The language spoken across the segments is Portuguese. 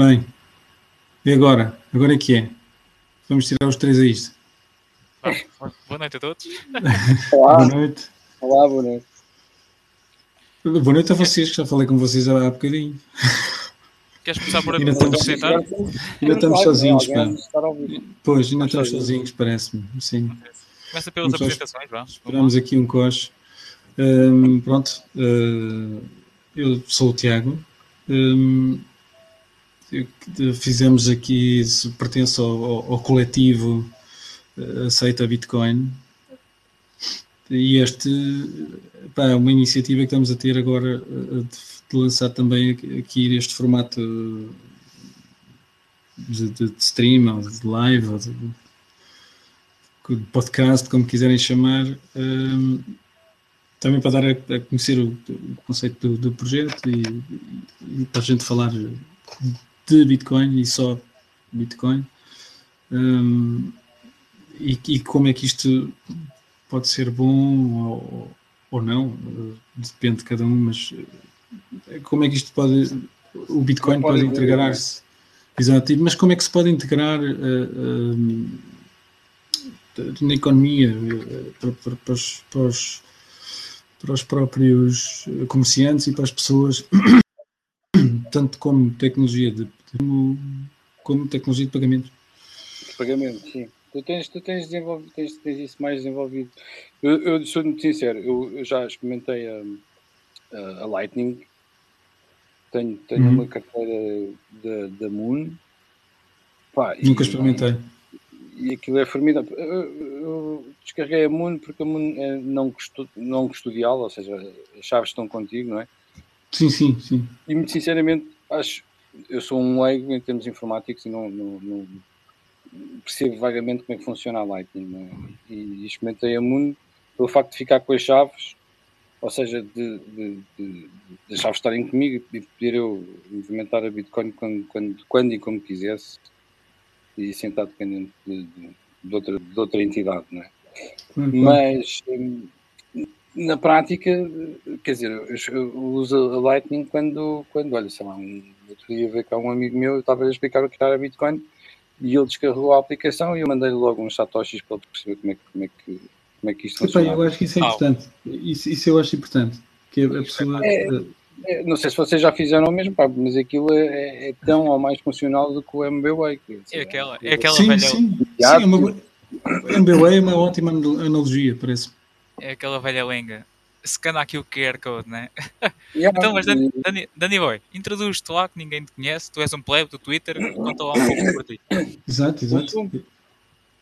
Bem, e agora? Agora é que é? Vamos tirar os três a isto. Ah, boa noite a todos. Olá, Boa noite. olá, boa noite. Boa noite a vocês, que já falei com vocês há bocadinho. Queres começar por Ainda estamos- apresentar? Ainda estamos sozinhos, pá. Pois, ainda Estamos sozinhos. parece-me. Sim. Começa pelas Vamos apresentações, vamos. Esperamos aqui um coche. Hum, pronto, uh, eu sou o Tiago. Eu- fizemos aqui, se pertence ao, ao- coletivo uh, Aceita Bitcoin. E este pá, é uma iniciativa que estamos a ter agora uh, de, de lançar também aqui- este formato de, de- de stream ou de live ou de, podcast, como quiserem chamar, hum, também para dar a, a conhecer o, o conceito do, do projeto e, e para a gente falar de Bitcoin e só Bitcoin. Hum, e, e como é que isto pode ser bom ou, ou não, depende de cada um, mas eh, como é que isto pode, o Bitcoin Pode pode integrar-se, exato, mas como é que se pode integrar eh, hum, na economia eh, para, para- para os, os- para os próprios comerciantes e para as pessoas, tanto como tecnologia de como, como tecnologia de pagamento. De pagamento, sim. Tu tens, tu tens, desenvolvido, tens, tens isso mais desenvolvido. Eu, eu sou muito sincero, eu, eu já experimentei a, a, a Lightning, tenho, tenho Uhum. uma carteira da, Moon. Pá, e- Nunca experimentei. E aquilo é formidável. Eu, eu descarreguei a Moon porque a Moon é não, custo, não custodial, ou seja, as chaves estão contigo, não é? Sim, sim, sim. E muito sinceramente, acho. Eu sou um leigo em termos informáticos e não, não- não percebo vagamente como é que funciona a Lightning. é? E experimentei a Moon pelo facto de ficar com as chaves, ou seja, de, de, de, de as chaves estarem comigo e poder eu movimentar a Bitcoin quando, quando, quando e como quisesse e sem estar dependente de, de, outra, de outra entidade. Não é? Mas hum, na prática, quer dizer, eu uso a Lightning quando, quando olha, sei lá, um, outro dia veio cá um amigo meu, eu estava a explicar o que era Bitcoin e ele descarregou a aplicação e eu mandei-lhe logo uns satoshis para ele perceber como é que, como é que, como é que isto funciona. eu acho que isso é Ah. importante. Isso, isso eu acho importante. Que a pessoa. É. eh, É, Não sei se vocês já fizeram o mesmo, pá, mas aquilo é, é- é tão ou mais funcional do que o MBWay. É aquela, é aquela sim, velha, sim. sim é uma, MBA é uma ótima analogia, parece. é aquela velha lenga. Scanna aqui o QR Code, né? Yeah, Então, mas Dani, Dani, Dani Boy, introduz-te lá que ninguém te conhece, tu és um plebe do Twitter, conta lá um pouco por ti. Exato, exato. sou-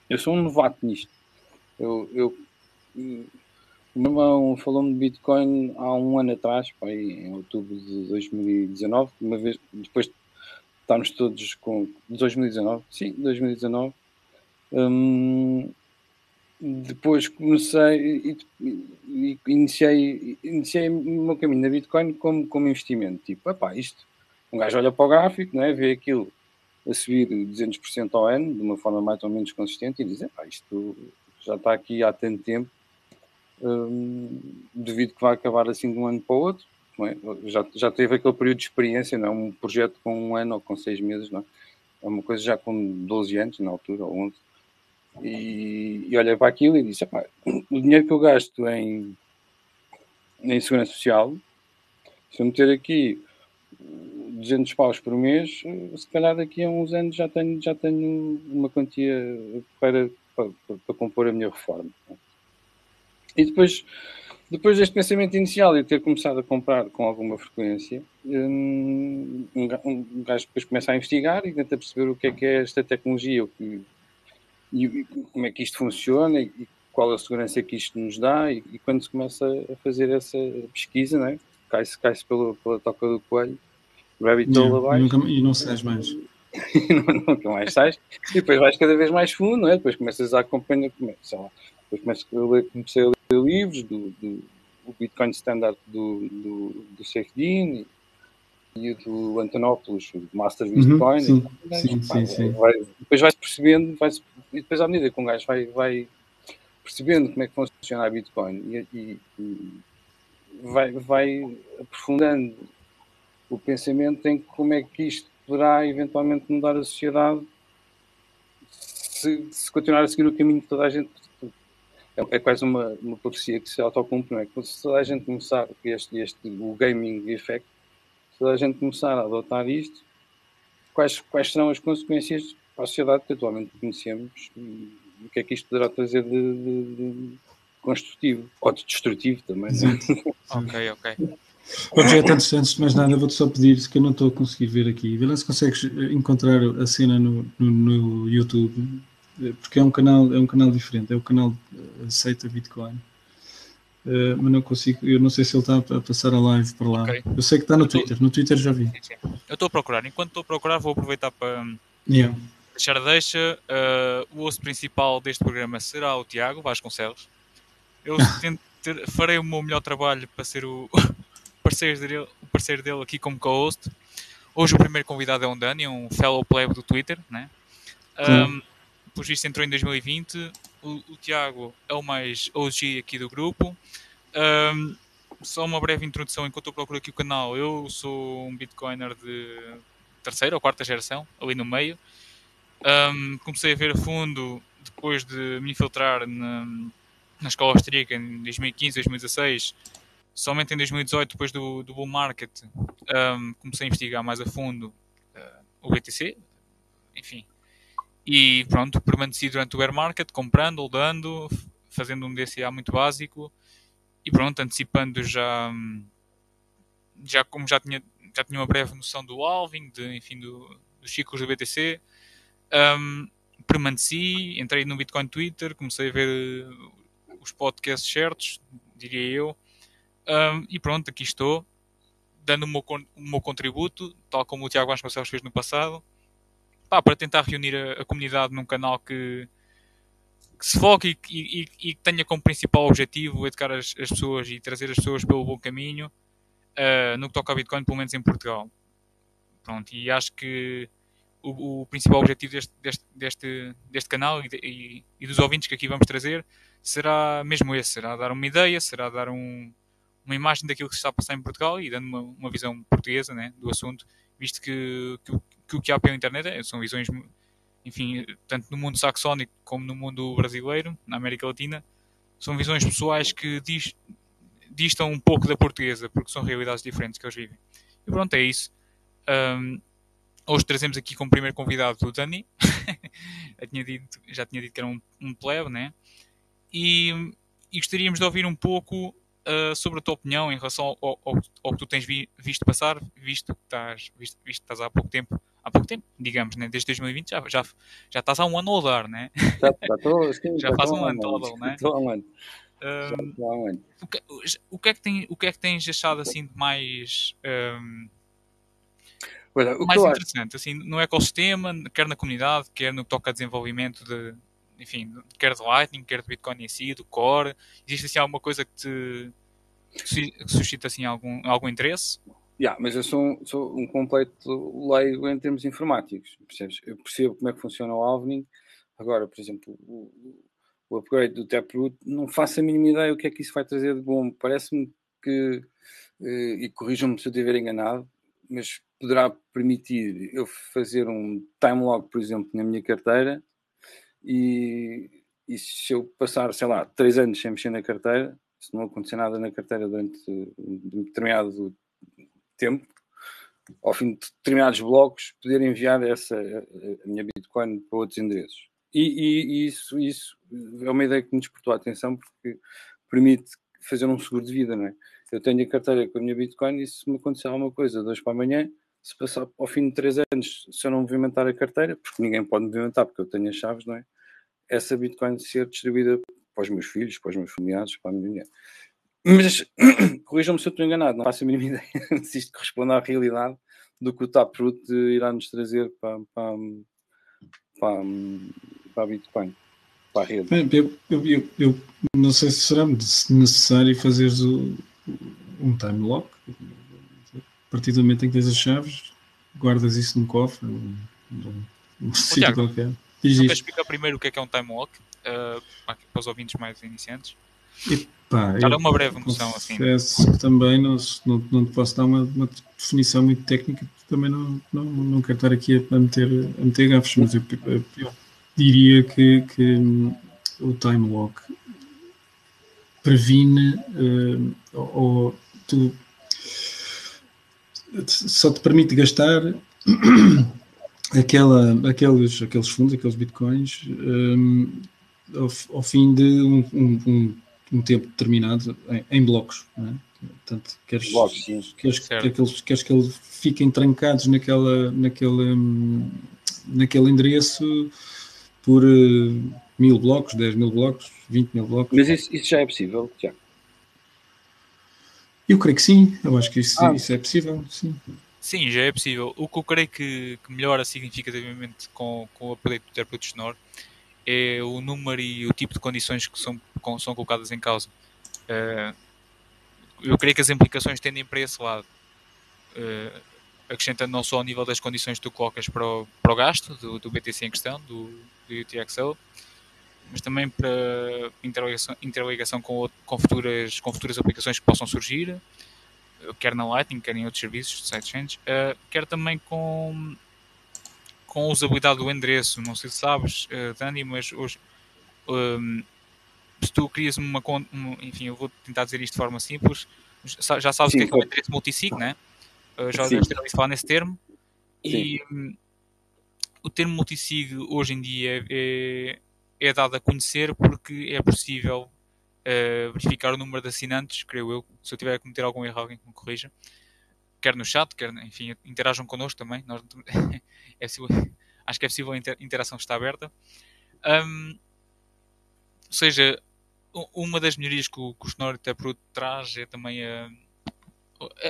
Eu sou um novato nisto. Eu, eu, o meu irmão falou-me de Bitcoin há um ano atrás, pá, aí em outubro de 2019, uma vez, depois de estarmos todos com 2019, sim, 2019. Hum, depois comecei e, iniciei, iniciei o meu caminho na Bitcoin como, como investimento. Tipo, epá, isto, um gajo olha para o gráfico, não é? vê aquilo a subir 200% ao ano, de uma forma mais ou menos consistente, e diz, epá, isto já está aqui há tanto tempo, hum, devido que vai acabar assim de um ano para o outro. é? Já, já teve aquele período de experiência, não é? um projeto com um ano ou com seis meses, não é? é uma coisa já com 12 anos na altura, ou 11. E, e olhei para aquilo e disse: "Epá, o dinheiro que eu gasto em, em segurança social, se eu meter aqui 200 paus por mês, se calhar daqui a uns anos já tenho, já tenho uma quantia para, para, para compor a minha reforma. E depois, depois deste pensamento inicial e ter começado a comprar com alguma frequência, hum, um um gajo depois começa a investigar e tenta perceber o que é que é esta tecnologia, o que, e, e como é que isto funciona e, e qual a segurança que isto nos dá e, e quando se começa a fazer essa pesquisa, né? cai-se cai pela, pela toca do coelho, rabbit hole Yeah, e, abaixo nunca, e não sais mais. não- nunca mais sais, e depois vais cada vez mais fundo, não é? depois começas a acompanhar, sei lá, depois começo a ler, comecei a ler livros do, do o Bitcoin Standard do, do, do Sefdin e, e do Antonopoulos, o Master Uhum, Bitcoin. sim, e, sim, pá, sim, sim. vai- depois vais percebendo, vais, e depois à medida que um gajo vai, vai percebendo como é que funciona a Bitcoin e, e- e vai, vai aprofundando o pensamento em como é que isto poderá eventualmente mudar a sociedade se, se continuar a seguir o caminho que toda a gente. É, é quase uma, uma profecia que se autocumpre, não é? Se toda a gente começar, este, este, o gaming effect, se toda a gente começar a adotar isto, quais, quais serão as consequências para a sociedade que atualmente conhecemos e o que é que isto poderá trazer de, de, de construtivo ou de destrutivo também. É? ok, ok. Objeto, antes, antes de mais nada, vou-te só pedir que eu não estou a conseguir ver aqui. Vê lá se consegues encontrar a cena no, no, no, YouTube, porque é um canal, é um canal diferente, é o canal aceita Bitcoin. Uh, mas não consigo, eu não sei se ele está a passar a live para lá. Okay. Eu sei que está no Twitter, no Twitter já vi. Sim, sim. Eu estou a procurar, enquanto estou a procurar, vou aproveitar para yeah. deixar a deixa. Uh, o osso principal deste programa será o Tiago Vasconcelos. Eu farei o meu melhor trabalho para ser o, parceiro dele, o parceiro dele aqui como co-host. Hoje o primeiro convidado é um Dani, um fellow plebe do Twitter, né? Um, por visto entrou em 2020. O, o, Tiago é o mais OG aqui do grupo. Um, só uma breve introdução enquanto eu procuro aqui o canal. Eu sou um Bitcoiner de terceira ou quarta geração, ali no meio. Um, comecei a ver a fundo depois de me infiltrar na, na escola austríaca em 2015, 2016 somente em 2018, depois do, do bull market, um, comecei a investigar mais a fundo uh, o BTC, enfim. E pronto, permaneci durante o bear market, comprando, holdando, fazendo um DCA muito básico. E pronto, antecipando já, já como já tinha, já tinha uma breve noção do halving, de, enfim, do, dos ciclos do BTC, um, permaneci, entrei no Bitcoin Twitter, comecei a ver os podcasts certos, diria eu, um, e pronto, aqui estou, dando o meu, o meu contributo, tal como o Tiago Vasconcelos fez no passado, pá, para tentar reunir a, a, comunidade num canal que, que se foque e, e, e, tenha como principal objetivo educar as, as, pessoas e trazer as pessoas pelo bom caminho uh, no que toca a Bitcoin, pelo menos em Portugal. Pronto, e acho que o, o principal objetivo deste, deste, deste, deste canal e, e, dos ouvintes que aqui vamos trazer será mesmo esse, será dar uma ideia, será dar um, uma imagem daquilo que se está a passar em Portugal e dando uma, uma visão portuguesa né, do assunto, visto que, que, que, o que há pela internet é, são visões, enfim, tanto no mundo saxónico como no mundo brasileiro, na América Latina, são visões pessoais que distam um pouco da portuguesa, porque são realidades diferentes que eles vivem. E pronto, é isso. Um, hoje trazemos aqui como primeiro convidado o Dani, já, tinha dito, já tinha dito que era um, um plebe, né? E, e gostaríamos de ouvir um pouco uh, sobre a tua opinião em relação ao, ao, ao que tu tens vi, visto passar, visto que estás, visto, visto que estás há pouco tempo, há pouco tempo, digamos, né? desde 2020 já, já, já estás há um ano a rodar, né? Já, já, tô, sim, já, já faz um ano todo, né? Estou há um ano. Um, o, que, o, que é que tem, o que é que tens achado assim de mais um, Olha, mais interessante assim no ecossistema, quer na comunidade, quer no que toca a desenvolvimento de, enfim, quer de Lightning, quer de Bitcoin em si, do Core? Existe assim alguma coisa que te que suscita assim algum, algum interesse? Yeah, mas eu sou um, sou um completo leigo em termos informáticos, percebes? Eu percebo como é que funciona o Alvening. Agora, por exemplo, o, o upgrade do Taproot, não faço a mínima ideia o que é que isso vai trazer de bom. Parece-me que, eh, e corrijam-me se eu estiver enganado, mas poderá permitir eu fazer um time log, por exemplo, na minha carteira e, e se eu passar, sei lá, três anos sem mexer na carteira, se não acontecer nada na carteira durante um determinado tempo, ao fim de determinados blocos, poder enviar essa, a minha Bitcoin para outros endereços. E, e, e, isso, isso é uma ideia que me despertou a atenção porque permite fazer um seguro de vida, não é? Eu tenho a carteira com a minha Bitcoin e se me acontecer alguma coisa de hoje para amanhã, se passar ao fim de três anos, se eu não movimentar a carteira, porque ninguém pode movimentar porque eu tenho as chaves, não é? Essa Bitcoin ser distribuída para os meus filhos, para os meus familiares, para a minha mulher. Mas corrijam-me se eu estou enganado, não faço a mínima ideia se isto corresponde à realidade do que o Taproot irá nos trazer para, para, para, para a Bitcoin, para a rede. Eu, eu, eu, eu não sei se será necessário fazer um time lock a partir do momento em que tens as chaves, guardas isso num cofre, num, num sítio qualquer. Diz explicar primeiro o que é que é um time lock, uh, para os ouvintes mais iniciantes. Pá, Dar uma breve noção assim. que também não, não, não te posso dar uma, uma, definição muito técnica, também não, não, não quero estar aqui a meter, a meter gafos, mas eu, eu diria que, que o time lock previne uh, ou, tu só te permite gastar aquela, aqueles, aqueles fundos, aqueles bitcoins um, ao, ao, fim de um, um, um tempo determinado em, em blocos. É? Portanto, queres, blocos, queres, queres, queres, que eles fiquem trancados naquela, naquele, hum, naquele endereço por uh, mil blocos, 10 mil blocos, 20 mil blocos. Mas isso, isso já é possível, Tiago? Eu creio que sim, eu acho que isso, ah. isso é possível, sim. Sim, já é possível. O que eu creio que, que melhora significativamente com, com o update do Interpreto Sonor é o número e o tipo de condições que são, são colocadas em causa. Uh, eu creio que as implicações tendem para esse lado. Uh, acrescentando não só ao nível das condições que tu colocas para o, para o gasto do, do BTC em questão, do, do UTXO, mas também para interligação, interligação com, com, futuras, com futuras aplicações que possam surgir, eh, quer na Lightning, quer em outros serviços de sidechains, uh, quer também com, com a usabilidade do endereço. Não sei se sabes, uh, Dani, mas hoje, um, se tu crias uma conta, enfim, eu vou tentar dizer isto de forma simples, já sabes o que é, que é o endereço multisig, né? Uh, já deves ter ouvido falar nesse termo. Sim. E um, o termo multisig hoje em dia é, é dado a conhecer porque é possível uh, verificar o número de assinantes, creio eu. Se eu tiver a cometer algum erro, alguém que me corrija. Quer no chat, quer, enfim, interajam connosco também. Nós, é possível, acho que é possível, a interação está aberta. Um, ou seja, uma das melhorias que o, que o Sonoro Taproot traz é também a,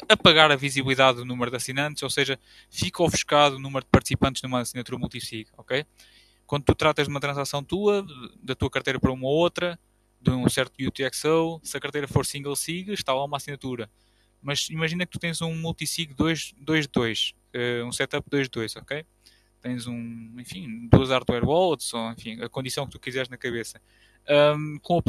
apagar a visibilidade do número de assinantes, ou seja, fica ofuscado o número de participantes numa assinatura multisig, ok? Quando tu tratas de uma transação tua, da tua carteira para uma outra, de um certo UTXO, se a carteira for single sig, está lá uma assinatura. Mas imagina que tu tens um multisig 2.2, uh, um setup 2.2, ok? Tens um, enfim, duas hardware wallets, ou enfim, a condição que tu quiseres na cabeça. Um, com,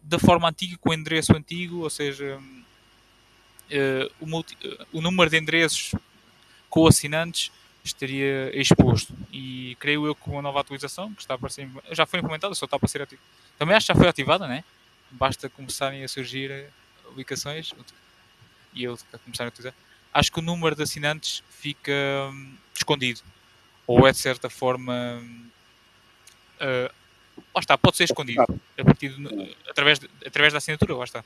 da forma antiga, com o endereço antigo, ou seja, uh, o, multi, uh, o número de endereços com assinantes estaria exposto. E creio eu que uma nova atualização, que está para ser, já foi implementada, só está para ser ativada. Também acho que já foi ativada, né? Basta começarem a surgir aplicações e eu começar a utilizar. Acho que o número de assinantes fica hum, escondido. Ou é de certa forma. Uh, lá está, pode ser escondido a partir de, através, de, através da assinatura, lá está.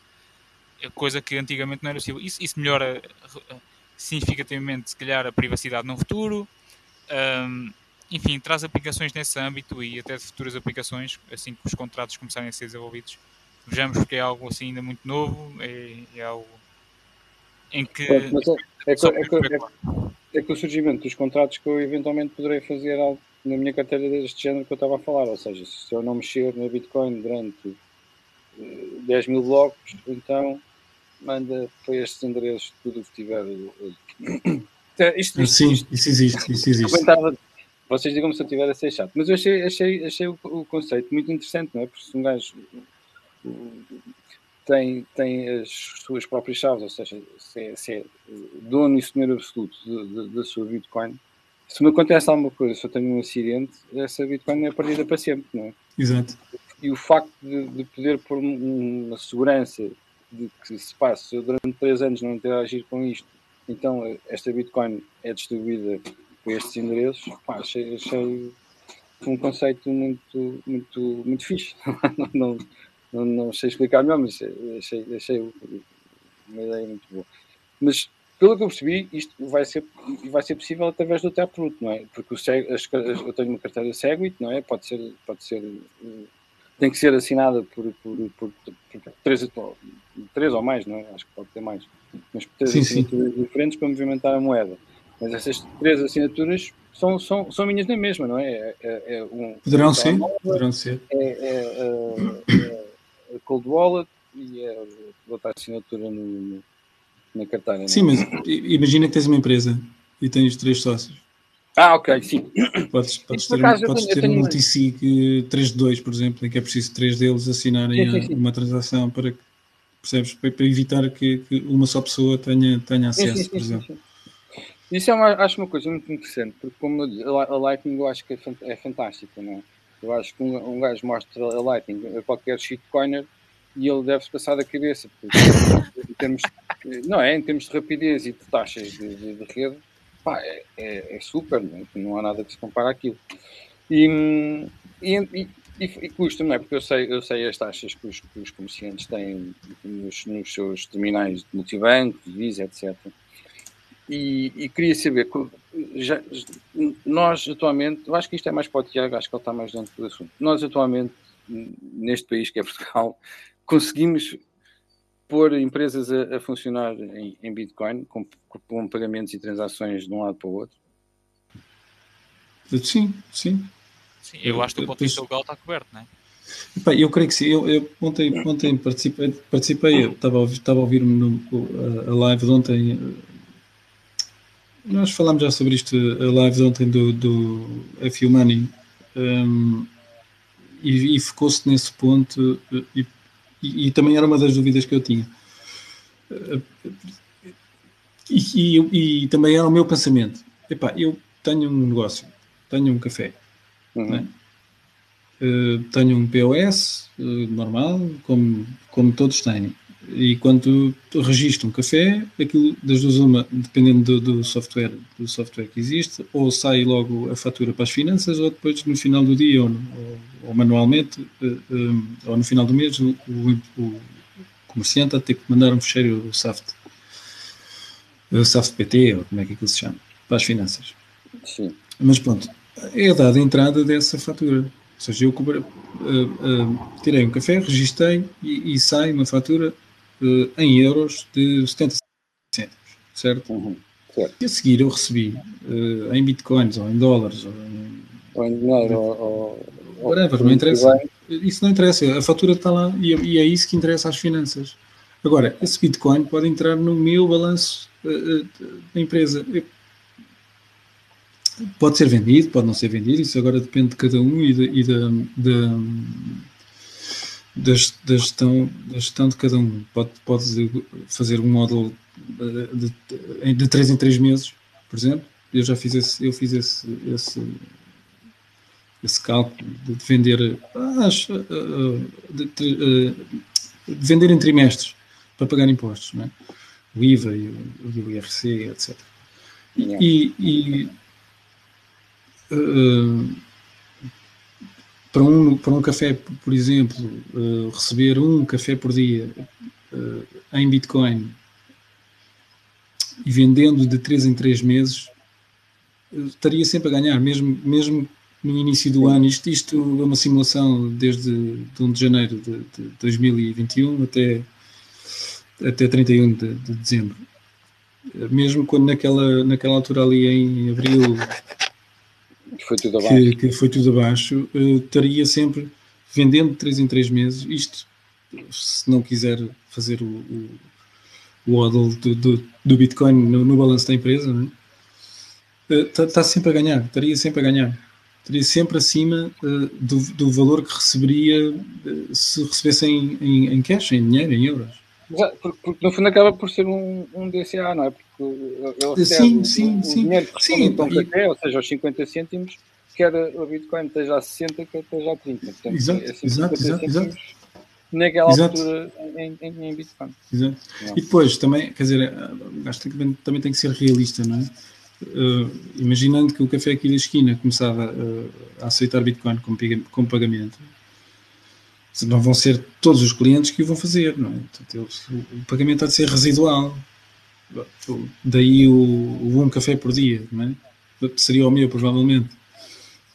Coisa que antigamente não era possível. Isso, isso melhora significativamente, se calhar, a privacidade no futuro. Um, enfim, traz aplicações nesse âmbito e até de futuras aplicações, assim que os contratos começarem a ser desenvolvidos. Vejamos porque é algo assim ainda muito novo, é, é algo em que. É, é, é, é, que o surgimento dos contratos que eu eventualmente poderei fazer algo na minha carteira deste género que eu estava a falar, ou seja, se eu não mexer na Bitcoin durante 10 eh, mil blocos, então manda para estes endereços tudo o que tiver. Isto, isto, Sim, isso existe. Isso existe. Vocês digam-me se eu estiver a ser chato, mas eu achei, achei, achei o, o, conceito muito interessante, não é? Porque se um gajo tem, tem as suas próprias chaves, ou seja, se é, se é dono e senhor absoluto da sua Bitcoin, se me acontece alguma coisa, se eu tenho um acidente, essa Bitcoin é perdida para sempre, não é? Exato. E o facto de, de poder pôr uma segurança de que se passe eu durante três anos não interagir com isto, então esta Bitcoin é distribuída por estes endereços, pá, achei, achei um conceito muito, muito, muito fixe. não, não, não, sei explicar melhor, mas achei, achei uma ideia muito boa. Mas pelo que eu percebi, isto vai ser, vai ser possível através do Taproot, não é? Porque o, eu tenho uma carteira Segwit, não é? Pode ser, pode ser tem que ser assinada por, por, por, por três, três ou mais, não é? Acho que pode ter mais. Mas por três sim, assinaturas sim. diferentes para movimentar a moeda. Mas essas três assinaturas são, são, são minhas na mesma, não é? é, é, é um, poderão, ser, poderão ser. É, é, é, a Cold Wallet e é outra assinatura no, na carteira. Sim, mas imagina que tens uma empresa e tens três sócios. Ah, ok, sim. Podes, podes ter, acaso, podes ter um multisig 3 de 2, por exemplo, em que é preciso três deles assinarem sim, sim, sim. uma transação para que percebes? Para, evitar que, que, uma só pessoa tenha, tenha acesso, por exemplo. Isso é uma, acho uma coisa muito interessante, porque como a Lightning eu acho que é, é fantástica, não é? Eu acho que um, um gajo mostra a Lightning a qualquer shitcoiner e ele deve-se passar da cabeça, porque em termos, não é? Em termos de rapidez e de taxas de, de, de rede, pá, é, é, é, super, não, é? não há nada que se compare àquilo. E, e, e, e custa, não é? Porque eu sei, eu sei as taxas que os, que os comerciantes têm nos, nos, seus terminais de multibanco, de Visa, etc. E, e, queria saber, já, nós atualmente, eu acho que isto é mais para o Tiago, acho que ele está mais dentro do assunto. Nós atualmente, neste país que é Portugal, conseguimos pôr empresas a, a funcionar em, em, Bitcoin, com, com, pagamentos e transações de um lado para o outro? Sim, sim. Sim, eu acho que o potencial legal está coberto, não é? Epá, eu creio que sim. Eu, eu ontem, ontem participei, participei eu estava a ouvir, estava a ouvir-me a live de ontem. Nós falámos já sobre isto, a live de ontem do, do FU Money, um, e, e focou-se nesse ponto, e, e, e, também era uma das dúvidas que eu tinha. E, e também era o meu pensamento. Epá, eu tenho um negócio, tenho um café Uhum. Né? Uh, tenho um POS uh, eh, normal, como, como todos têm. E quando tu registro um café, aquilo das duas uma, dependendo do, do, software, do software que existe, ou sai logo a fatura para as finanças, ou depois no final do dia, ou, ou, ou manualmente, uh, um, ou no final do mês, o, o, o comerciante a ter que mandar um fecheiro SAFT. O SAFT PT, ou como é que aquilo se chama, para as finanças. Sim. Mas pronto, é dada a entrada dessa fatura. Ou seja, eu uh, uh, tirei um café, registrei e, e sai uma fatura uh, em euros de 70 cêntimos, certo? Uhum, certo? E a seguir eu recebi em bitcoins ou em dólares ou em, ou em dinheiro ou, ou, whatever, não interessa. Isso não interessa, a fatura está lá e, e, é isso que interessa às finanças. Agora, esse bitcoin pode entrar no meu balanço da empresa. Eu, Pode ser vendido, pode não ser vendido, isso agora depende de cada um e, de, e da, da, da, gestão, da gestão de cada um. Pode, pode fazer um módulo de, de, de 3 em 3 meses, por exemplo. Eu já fiz esse, eu fiz esse, esse, esse cálculo de vender, acho, de, de, vender em trimestres para pagar impostos, é? o IVA e o, o IRC, etc. E, e, uh, para, um, para um café, por exemplo, uh, receber um café por dia uh, em Bitcoin e vendendo de 3 em 3 meses, estaria sempre a ganhar, mesmo, mesmo no início do ano. Isto, isto é uma simulação desde de 1 de janeiro de, de 2021 até, até 31 de, de dezembro. Mesmo quando naquela, naquela altura ali em abril que foi tudo abaixo, que, que foi tudo abaixo uh, estaria sempre vendendo de 3 em 3 meses. Isto, se não quiser fazer o, o, o do, do, do, Bitcoin no, no balanço da empresa, está uh, tá sempre a ganhar, estaria sempre a ganhar. Estaria sempre acima uh, do, do valor que receberia se recebesse em, em, em cash, em dinheiro, em euros. Porque, porque, no fundo acaba por ser um, um DCA, não é? Porque ele sim, sim, o, sim. dinheiro que sim, então, e... café, ou seja, os 50 cêntimos, quer o Bitcoin esteja a 60, quer esteja a 30. Portanto, exato, é exato, exato, exato. Naquela exato. altura em, em, em Bitcoin. Exato. E depois também, quer dizer, acho que também tem que ser realista, não é? Uh, imaginando que o café aqui da esquina começava uh, a aceitar Bitcoin como, como pagamento, não vão ser todos os clientes que o vão fazer, não é? Portanto, o pagamento há de ser residual. Daí o, o um café por dia, não é? Seria o meu, provavelmente.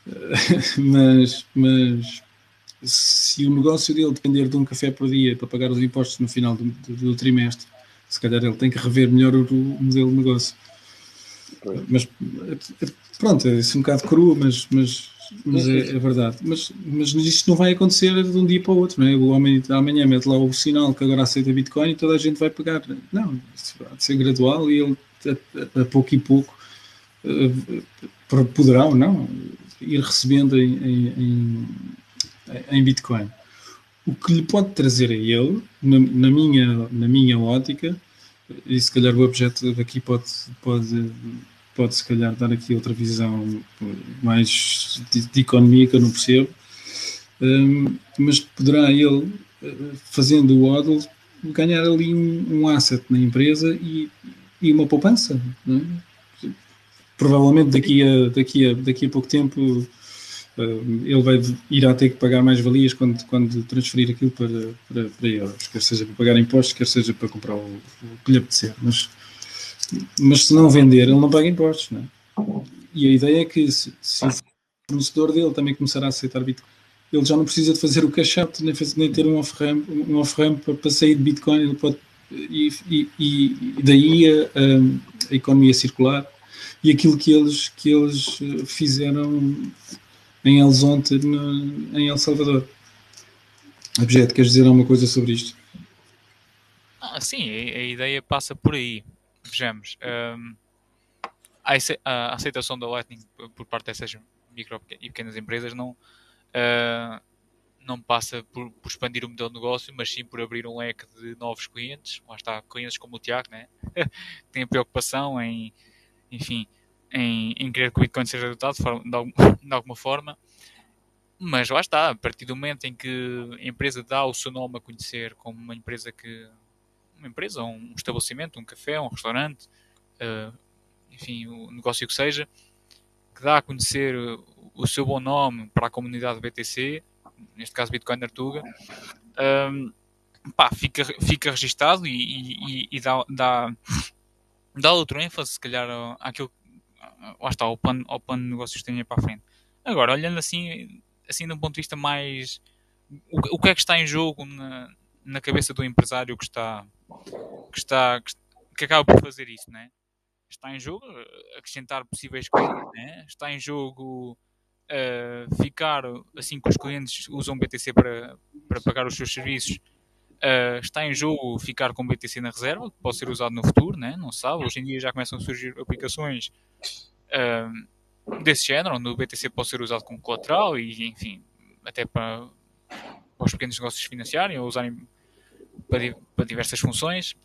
Mas, mas se o negócio dele depender de um café por dia para pagar os impostos no final do, do, do trimestre, se calhar ele tem que rever melhor o, o modelo de negócio. Mas pronto, é um bocado cru, mas, mas mas é, é, verdade. Mas, mas isto não vai acontecer de um dia para o outro, não é? O homem amanhã mete lá o sinal que agora aceita Bitcoin e toda a gente vai pagar. Não, isso vai ser gradual e ele, a, a pouco e pouco, uh, poderão, não, ir recebendo em, em, em, Bitcoin. O que lhe pode trazer a ele, na, na, minha, na minha ótica, e se calhar o objeto daqui pode, pode, pode se calhar dar aqui outra visão mais de, de economia que eu não percebo, um, mas poderá ele, eh, fazendo o hodl, ganhar ali um, um asset na empresa e, e uma poupança. É? Provavelmente daqui a, daqui, a, daqui a pouco tempo uh, ele vai, irá ter que pagar mais valias quando, quando transferir aquilo para, para, para euros, quer seja para pagar impostos, quer seja para comprar o, o que lhe apetecer. Mas, mas se não vender, ele não paga impostos. Não é? E a ideia é que se, se o fornecedor dele também começar a aceitar Bitcoin, ele já não precisa de fazer o cash out, nem, nem ter um off-ramp um off para, para sair de Bitcoin, ele pode, e, e, e daí a, a, a, economia circular e aquilo que eles, que eles eh, fizeram em El Zonte, no, em El Salvador. Objeto, queres dizer alguma coisa sobre isto? Ah, sim, a, a ideia passa por aí. Vejamos. Um, a aceitação da Lightning por parte dessas micro e pequenas empresas não, uh, não passa por, por, expandir o modelo de negócio, mas sim por abrir um leque de novos clientes. Lá está, clientes como o Tiago, né? que têm preocupação em, enfim, em, em querer que o Bitcoin seja adotado de, de alguma forma. Mas lá está, a partir do momento em que a empresa dá o seu nome a conhecer como uma empresa que. Uma empresa, um estabelecimento, um café, um restaurante, uh, enfim, o negócio que seja, que dá a conhecer o seu bom nome para a comunidade BTC, neste caso Bitcoin Artuga, um, pá, fica, fica registado e, e, e dá, dá, dá outro ênfase, se calhar, àquilo lá está, ao plano, ao plano de negócios que tenha para a frente. Agora, olhando assim, assim de um ponto de vista mais. O, o que é que está em jogo na, na cabeça do empresário que está. Que está. que, que acaba por fazer isso, né? Está em jogo acrescentar possíveis coisas, né? Está em jogo uh, ficar assim que os clientes usam BTC para, para pagar os seus serviços. Uh, está em jogo ficar com BTC na reserva, que pode ser usado no futuro, né? não sabe. Hoje em dia já começam a surgir aplicações uh, desse género, onde o BTC pode ser usado como colateral e, enfim, até para, para os pequenos negócios financiarem ou usarem para, para, diversas funções,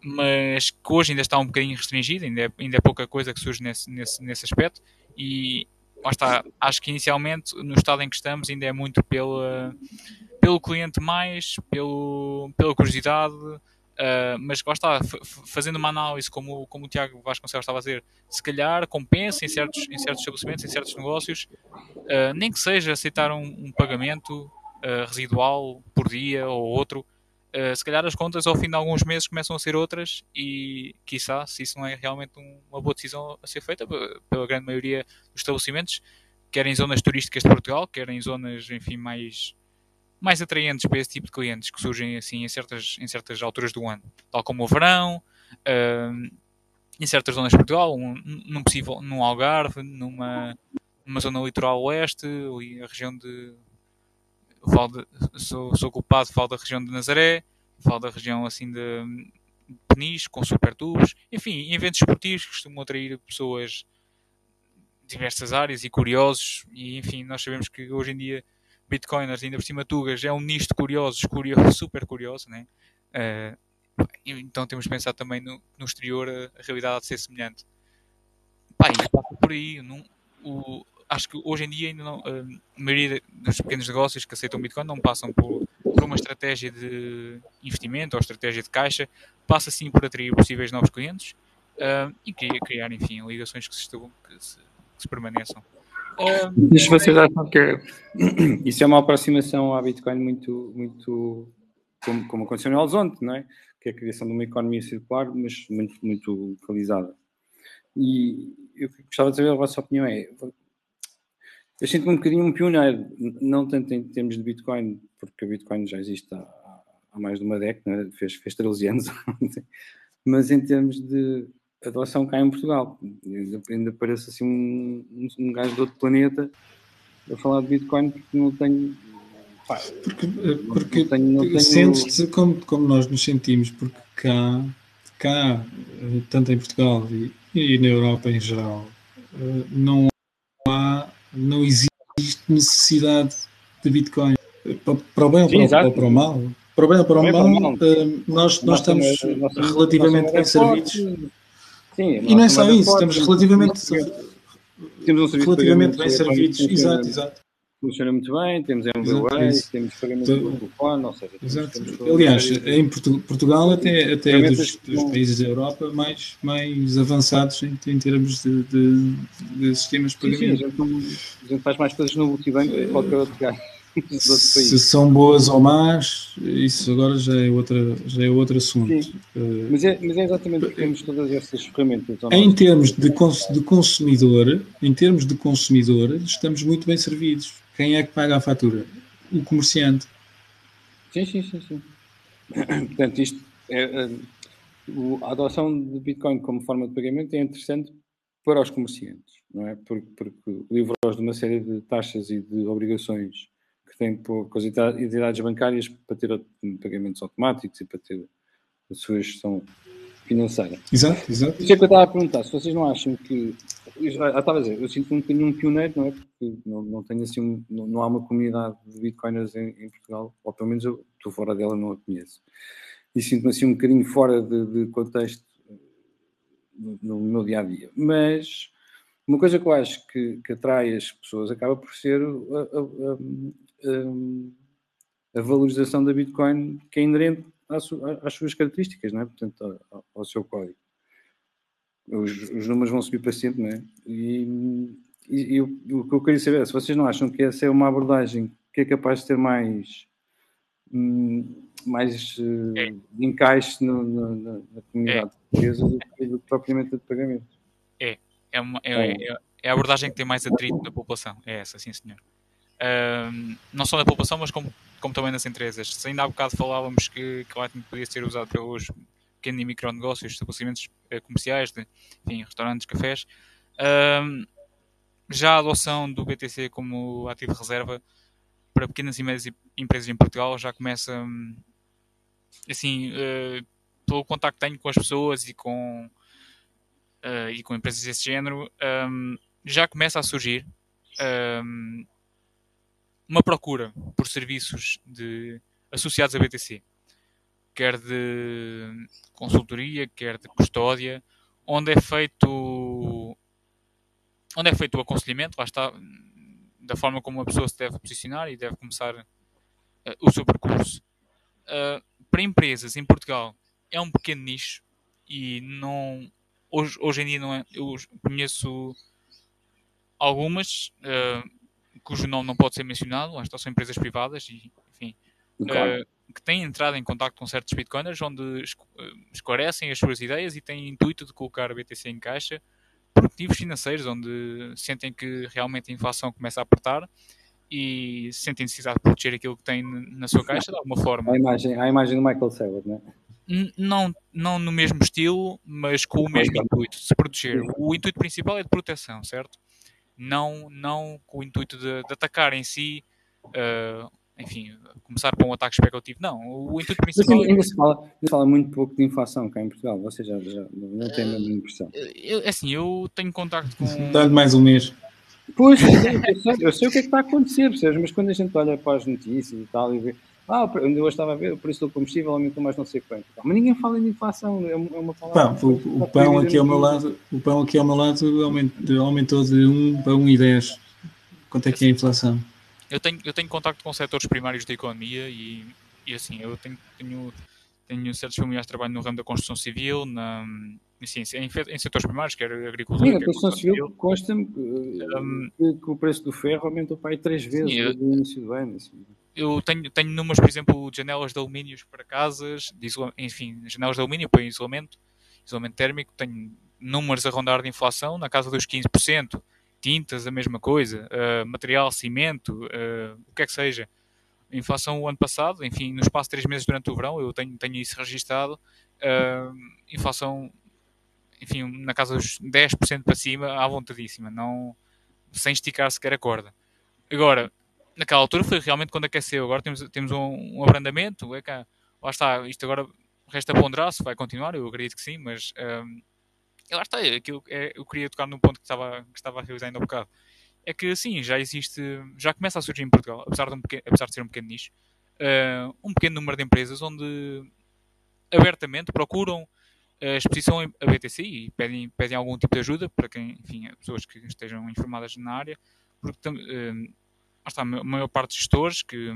mas que hoje ainda está um bocadinho restringido, ainda é, ainda é pouca coisa que surge nesse, nesse, nesse aspecto. E lá está, acho que inicialmente, no estado em que estamos, ainda é muito pela, pelo cliente mais, pelo, pela curiosidade, uh, mas lá está, fazendo uma análise como, como o Tiago Vasconcelos estava a dizer, se calhar compensa em certos, em certos estabelecimentos, em certos negócios, uh, nem que seja aceitar um, um pagamento uh, residual por dia ou outro, Uh, se calhar as contas ao fim de alguns meses começam a ser outras e, quiçá, se isso não é realmente um, uma boa decisão a ser feita pela grande maioria dos estabelecimentos, quer em zonas turísticas de Portugal, quer em zonas, enfim, mais, mais atraentes para esse tipo de clientes que surgem assim em certas, em certas alturas do ano, tal como o verão, uh, em certas zonas de Portugal, um, num, possível, num Algarve, numa, numa zona litoral oeste, ali a região de de, sou, sou culpado, falo da região de Nazaré, falo da região assim de Peniche, com super tubos, enfim, eventos esportivos que costumam atrair pessoas de diversas áreas e curiosos, e enfim, nós sabemos que hoje em dia Bitcoiners, ainda por cima Tugas, é um nicho de curiosos, curioso, super curioso, né? Uh, então temos de pensar também no, no exterior a, a realidade de ser semelhante. Pá, e por aí, não, o, acho que hoje em dia ainda não, a maioria dos pequenos negócios que aceitam Bitcoin não passam por, por uma estratégia de investimento ou estratégia de caixa, passa sim por atrair possíveis novos clientes uh, e criar, criar, enfim, ligações que se, que se, que se permaneçam. Uh, Mas vocês acham que isso é uma aproximação à Bitcoin muito, muito como, como aconteceu no Horizonte, não é? Que é a criação de uma economia circular, mas muito, muito localizada. E eu gostava de saber a vossa opinião é, eu sinto-me um bocadinho um pioneiro, não tanto em termos de Bitcoin, porque o Bitcoin já existe há, há mais de uma década, né? fez, fez 13 anos, mas em termos de adoção cá em Portugal. Ainda, ainda parece assim um, um, um gajo de outro planeta a falar de Bitcoin porque não tenho. Pá, porque porque tenho, não tenho... sentes-te como, como nós nos sentimos, porque cá, cá tanto em Portugal e, e na Europa em geral, eh, não não existe necessidade de Bitcoin. Para o bem Sim, ou, para, ou para o mal? Para o bem ou para o mal, uh, nós, nós estamos relativamente bem servidos. Sim, e não é só isso, estamos relativamente, temos um relativamente bem servidos. Exato, exato funciona muito bem, temos MBWay, temos pagamento então, por telefone, ou seja... Exato. Aliás, em Portugal até, até é dos, dos, países da Europa mais, mais avançados em, em termos de, de, de, sistemas de pagamento. Sim, sim, a, gente, faz mais coisas no multibanco que qualquer outro gajo. Se são boas ou más, isso agora já é, outra, já é outro assunto. Uh, mas, é, mas é exatamente porque temos todas essas ferramentas. Em termos de, de consumidor, em termos de consumidor, estamos muito bem servidos quem é que paga a fatura? O comerciante. Sim, sim, sim. sim. Portanto, isto é, é, a adoção de Bitcoin como forma de pagamento é interessante para os comerciantes, não é? Porque, porque livra-os de uma série de taxas e de obrigações que têm com as entidades bancárias para ter pagamentos automáticos e para ter a sua gestão financeira. Exato, exato. Isso é que eu estava a perguntar, se vocês não acham que. Eu estava a dizer, eu sinto um bocadinho um pioneiro, não é? Porque não, não tenho assim, um, não, não, há uma comunidade de bitcoiners em, em, Portugal, ou pelo menos eu estou fora dela, não a conheço. E sinto-me assim um bocadinho fora de, de contexto no, no, meu dia a dia. Mas uma coisa que eu acho que, que atrai as pessoas acaba por ser a, a, a, a valorização da Bitcoin que é inerente às, suas características, não é? portanto, ao, seu código. Os, os, números vão subir para sempre, não é? E, e, e, o que eu queria saber é se vocês não acham que essa é uma abordagem que é capaz de ter mais, hum, mais uh, é. encaixe no, no, na, na, comunidade é. portuguesa do que, do que propriamente de pagamento. É, é, uma, é, é, é, a abordagem que tem mais atrito na população, é essa, sim senhor. Um, não só na população, mas como como também nas empresas. Se ainda há bocado falávamos que, que Lightning podia ser usado pelos pequenos e micronegócios, estabelecimentos eh, comerciais, de, enfim, restaurantes, cafés, um, já a adoção do BTC como ativo reserva para pequenas e médias empresas em Portugal já começa, hum, assim, uh, pelo contacto que tenho com as pessoas e com, uh, e com empresas desse género, um, já começa a surgir. Um, uma procura por serviços de, associados a BTC, quer de consultoria, quer de custódia, onde é feito onde é feito o aconselhamento, lá está, da forma como a pessoa se deve posicionar e deve começar uh, o seu percurso. Uh, para empresas em Portugal é um pequeno nicho e não hoje, hoje em dia não é, eu conheço algumas uh, cujo nome não pode ser mencionado, lá são empresas privadas e, enfim, claro. uh, que têm entrado em contato com certos bitcoiners onde eh, esclarecem as suas ideias e têm intuito de colocar a BTC em caixa por motivos financeiros, onde sentem que realmente a inflação começa a apertar e sentem necessidade de proteger aquilo que têm na sua caixa de alguma forma. A imagem, a imagem do Michael Saylor, não é? Não, não no mesmo estilo, mas com o mesmo intuito de se proteger. O intuito principal é de proteção, certo? Não, não com o intuito de, de atacar em si, uh, enfim, começar com um ataque especulativo. Não, o intuito principal. Mas, ainda, se fala, ainda se fala muito pouco de inflação cá em Portugal, você já, já não tem a mesma impressão. Eu, é assim, eu tenho contacto com. Dá-lhe mais um mês. Pois, eu sei, eu sei, o que é que está a acontecer, percebes? Mas quando a gente olha para as notícias e tal e vê ah, eu estava a ver o preço do combustível aumentou mais não sei quanto. Mas ninguém fala em inflação, é uma é palavra. Pá, o, o pão aqui ao meu lado, o pão aqui ao meu lado aumentou, aumentou de 1 para 1,10. Quanto é que é a inflação? Eu tenho, eu tenho contacto com setores primários da economia e, e assim, eu tenho, tenho, tenho certos familiares que trabalham no ramo da construção civil, na, assim, em, em setores primários, quer agricultura. Sim, a construção civil consta-me que, um, que, o preço do ferro aumentou para aí três vezes sim, no início do ano. Assim eu tenho, tenho números, por exemplo, de janelas de alumínio para casas, enfim, janelas de alumínio para isolamento, isolamento térmico, tenho números a rondar de inflação na casa dos 15%, tintas, a mesma coisa, uh, material, cimento, uh, o que é que seja. Inflação o ano passado, enfim, no espaço de 3 meses durante o verão, eu tenho, tenho isso registado, uh, inflação, enfim, na casa dos 10% para cima, à vontadíssima, não, sem esticar sequer a corda. Agora, naquela altura foi realmente quando aqueceu. Agora temos, temos um, um abrandamento. É cá, lá está, isto agora resta ponderar se vai continuar, eu acredito que sim, mas um, lá está, aquilo, é, eu queria tocar num ponto que estava, que estava a realizar ainda um bocado, é que sim, já existe, já começa a surgir em Portugal, apesar de, um pequeno, apesar de ser um pequeno nicho, uh, um pequeno número de empresas onde abertamente procuram a exposição a BTC e pedem, pedem algum tipo de ajuda para quem, enfim, pessoas que estejam informadas na área, porque uh, está, a maior parte dos gestores que,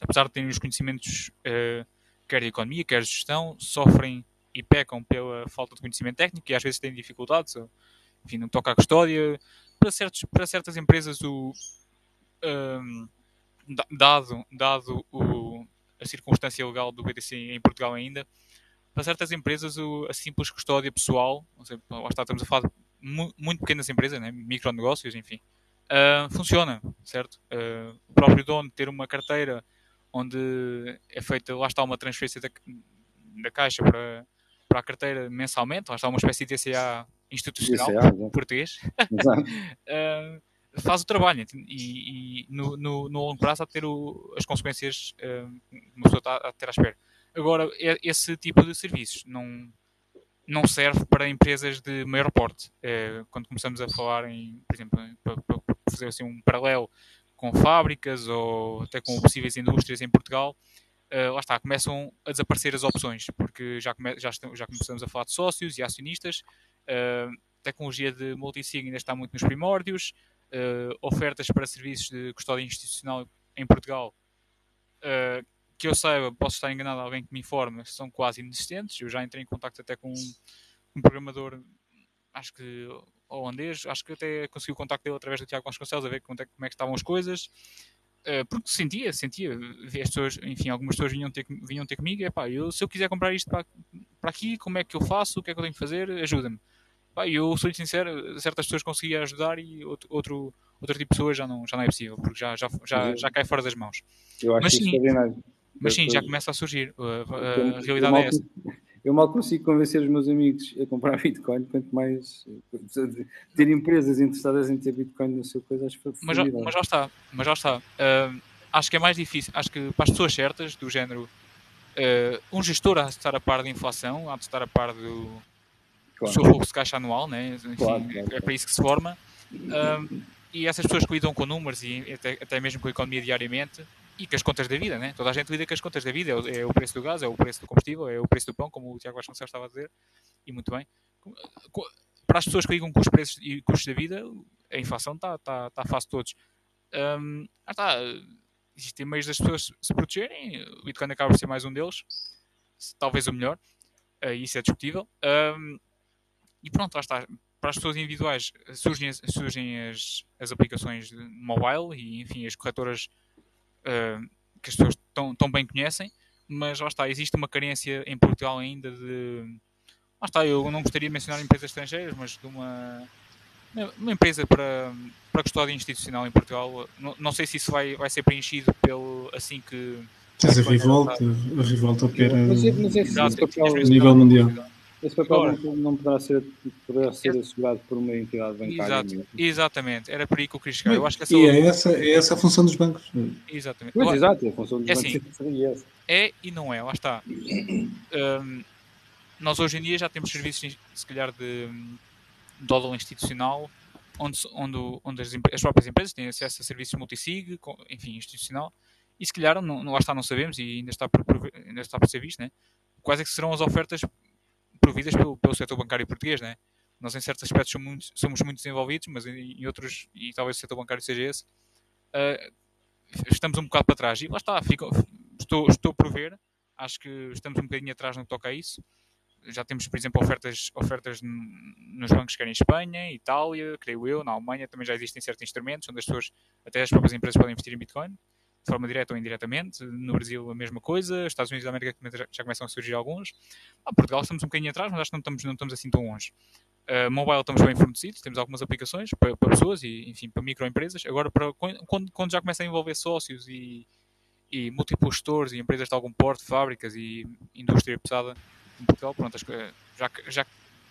apesar de terem os conhecimentos uh, quer de economia, quer de gestão, sofrem e pecam pela falta de conhecimento técnico e às vezes têm dificuldades, ou, enfim, não toca a custódia. Para, certos, para certas empresas, o, um, dado, dado o, a circunstância legal do BTC em Portugal ainda, para certas empresas o, a simples custódia pessoal, ou seja, lá está, estamos a falar de mu muito pequenas empresas, né, micronegócios, enfim, uh, funciona, certo? Uh, o próprio dono ter uma carteira onde é feita, lá está uma transferência da, da caixa para, para a carteira mensalmente, lá está uma espécie de DCA institucional DCA, português, uh, faz o trabalho e, e no, no, no, longo prazo há de ter o, as consequências uh, uma pessoa está a ter à espera. Agora, esse tipo de serviços não, não serve para empresas de maior porte. Quando começamos a falar em, por exemplo, para, para fazer assim um paralelo com fábricas ou até com possíveis indústrias em Portugal, uh, lá está, começam a desaparecer as opções, porque já, come, já, estamos, já começamos a falar de sócios e acionistas, uh, tecnologia de multisig ainda está muito nos primórdios, uh, ofertas para serviços de custódia institucional em Portugal, que eu saiba, posso estar enganado, alguém que me informe, são quase inexistentes. Eu já entrei em contato até com um, um programador, acho que holandês, acho que até consegui o contacto dele através do Tiago Vasconcelos a ver como é, como é que estavam as coisas. Uh, porque sentia, sentia, as pessoas, enfim, algumas pessoas vinham ter, vinham ter comigo, e pá, eu, se eu quiser comprar isto para, para aqui, como é que eu faço, o que é que eu tenho que fazer, ajuda-me. Pá, eu sou sincero, certas pessoas conseguiam ajudar e outro, outro, outro tipo de pessoas já não, já não é possível, porque já, já, já, já cai fora das mãos. Eu acho mas sim, mas sim, já começa a surgir, a, a realidade é essa eu mal consigo convencer os meus amigos a comprar Bitcoin, quanto mais ter empresas interessadas em ter Bitcoin no seu coisa, acho que mas, já, mas já está, mas já está. Uh, acho que é mais difícil, acho que para as pessoas certas, do género, uh, um gestor há de estar a par da inflação, há de estar a par do, claro. seu fluxo de caixa anual, né? Enfim, claro, claro, é para isso que se forma. Uh, e essas pessoas que lidam com números e até, até mesmo com a economia diariamente, e com as contas da vida, né? Toda a gente lida com as contas da vida, é o, preço do gás, é o preço do combustível, é o preço do pão, como o Tiago Vasconcelos estava a dizer, e muito bem. Para as pessoas que ligam com os preços e custos da vida, a inflação está tá, tá fácil de todos. Um, ah, tá, existem meios das pessoas se protegerem, o Bitcoin acaba por ser mais um deles, talvez o melhor, uh, isso é discutível. Um, e pronto, lá está. Para as pessoas individuais surgem, surgem as, as aplicações mobile e, enfim, as corretoras que as pessoas tão, tão bem conhecem, mas lá está, existe uma carência em Portugal ainda de. Lá está, eu não gostaria de mencionar empresas estrangeiras, mas de uma, uma empresa para, para custódia institucional em Portugal. Não, não sei se isso vai, vai ser preenchido pelo, assim que. Mas a Revolta, a Revolta opera a nível mundial. Esse papel Ora, não, não, poderá ser, poderá ser assegurado por uma entidade bancária. Exato, exatamente, era por aí que eu queria chegar. Eu acho que essa e é essa, é essa a função dos bancos. Exatamente. Pois, exato, é a função dos é bancos assim, essa. É e não é, lá está. Um, nós hoje em dia já temos serviços, se calhar, de dólar institucional, onde, onde, onde as, as, próprias empresas têm acesso a serviços multisig, enfim, institucional, e se calhar, não, lá está, não sabemos, e ainda está por, ainda está por ser visto, né? quais é que serão as ofertas providas pelo, pelo setor bancário português, né? Nós em certos aspectos somos muito, somos muito desenvolvidos, mas em, em, outros, e talvez o setor bancário seja esse, uh, estamos um bocado para trás. E lá está, fico, estou, estou por ver, acho que estamos um bocadinho atrás no que toca a isso. Já temos, por exemplo, ofertas, ofertas nos bancos que querem em Espanha, Itália, creio eu, na Alemanha também já existem certos instrumentos onde as pessoas, até as próprias empresas podem investir em Bitcoin de forma direta ou indiretamente. No Brasil, a mesma coisa. Estados Unidos da América já começam a surgir alguns. Ah, Portugal estamos um bocadinho atrás, mas acho que não estamos, não estamos assim tão longe. Uh, mobile estamos bem fornecidos, temos algumas aplicações para, para, pessoas e, enfim, para microempresas. Agora, para, quando, quando já começa a envolver sócios e, e múltiplos gestores e empresas de algum porte, fábricas e indústria pesada em Portugal, pronto, já, já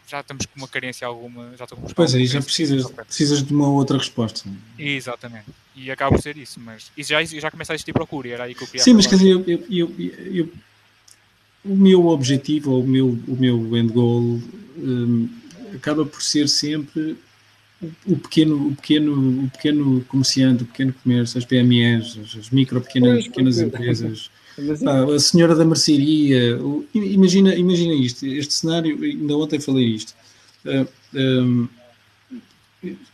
já estamos com uma carência alguma. Já estamos pois aí, já precisas, precisas de uma outra resposta. Exatamente. E acaba por ser isso. Mas isso já, já começa a existir procura. Era aí que eu queria Sim, mas quer dizer, eu, eu, eu, eu, o meu objetivo, ou o meu, o meu end goal, um, acaba por ser sempre o, pequeno, o, pequeno, o pequeno comerciante, o pequeno comércio, as PMEs, as, as micro, pequenas, pequenas empresas, pá, a senhora da mercearia. Imagina, imagina isto, este cenário, ainda ontem falei isto. Uh, um,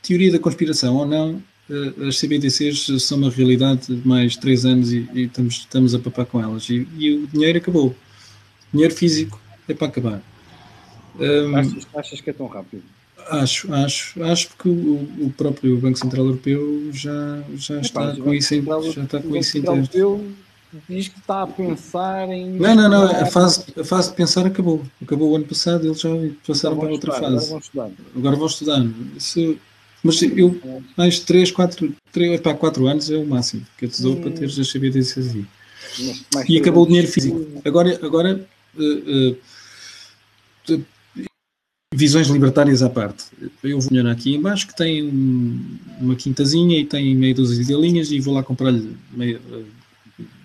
teoria da conspiração ou não, uh, as CBDCs são uma realidade de mais três anos e, e estamos, estamos a papar com elas. E, e o dinheiro acabou. O dinheiro físico é para acabar. Um, achas, achas que é tão rápido? Acho, acho, acho porque o, o próprio Banco Central Europeu já, já está com isso em, já está com isso em Europeu diz que está a pensar em. Não, não, não, a fase, a fase de pensar acabou. Acabou o ano passado, eles já passaram para outra estudar, fase. Agora vão estudar. Agora vão estudar. Isso, mas eu, mais 3, 4, 3, para 4 anos é o máximo que eu te dou hum. para teres as CBDCs aí. E acabou o dinheiro físico. Agora, agora uh, uh, visões libertárias à parte. Eu vou olhar aqui embaixo que tem uma quintazinha e tem meia dúzia de galinhas e vou lá comprar-lhe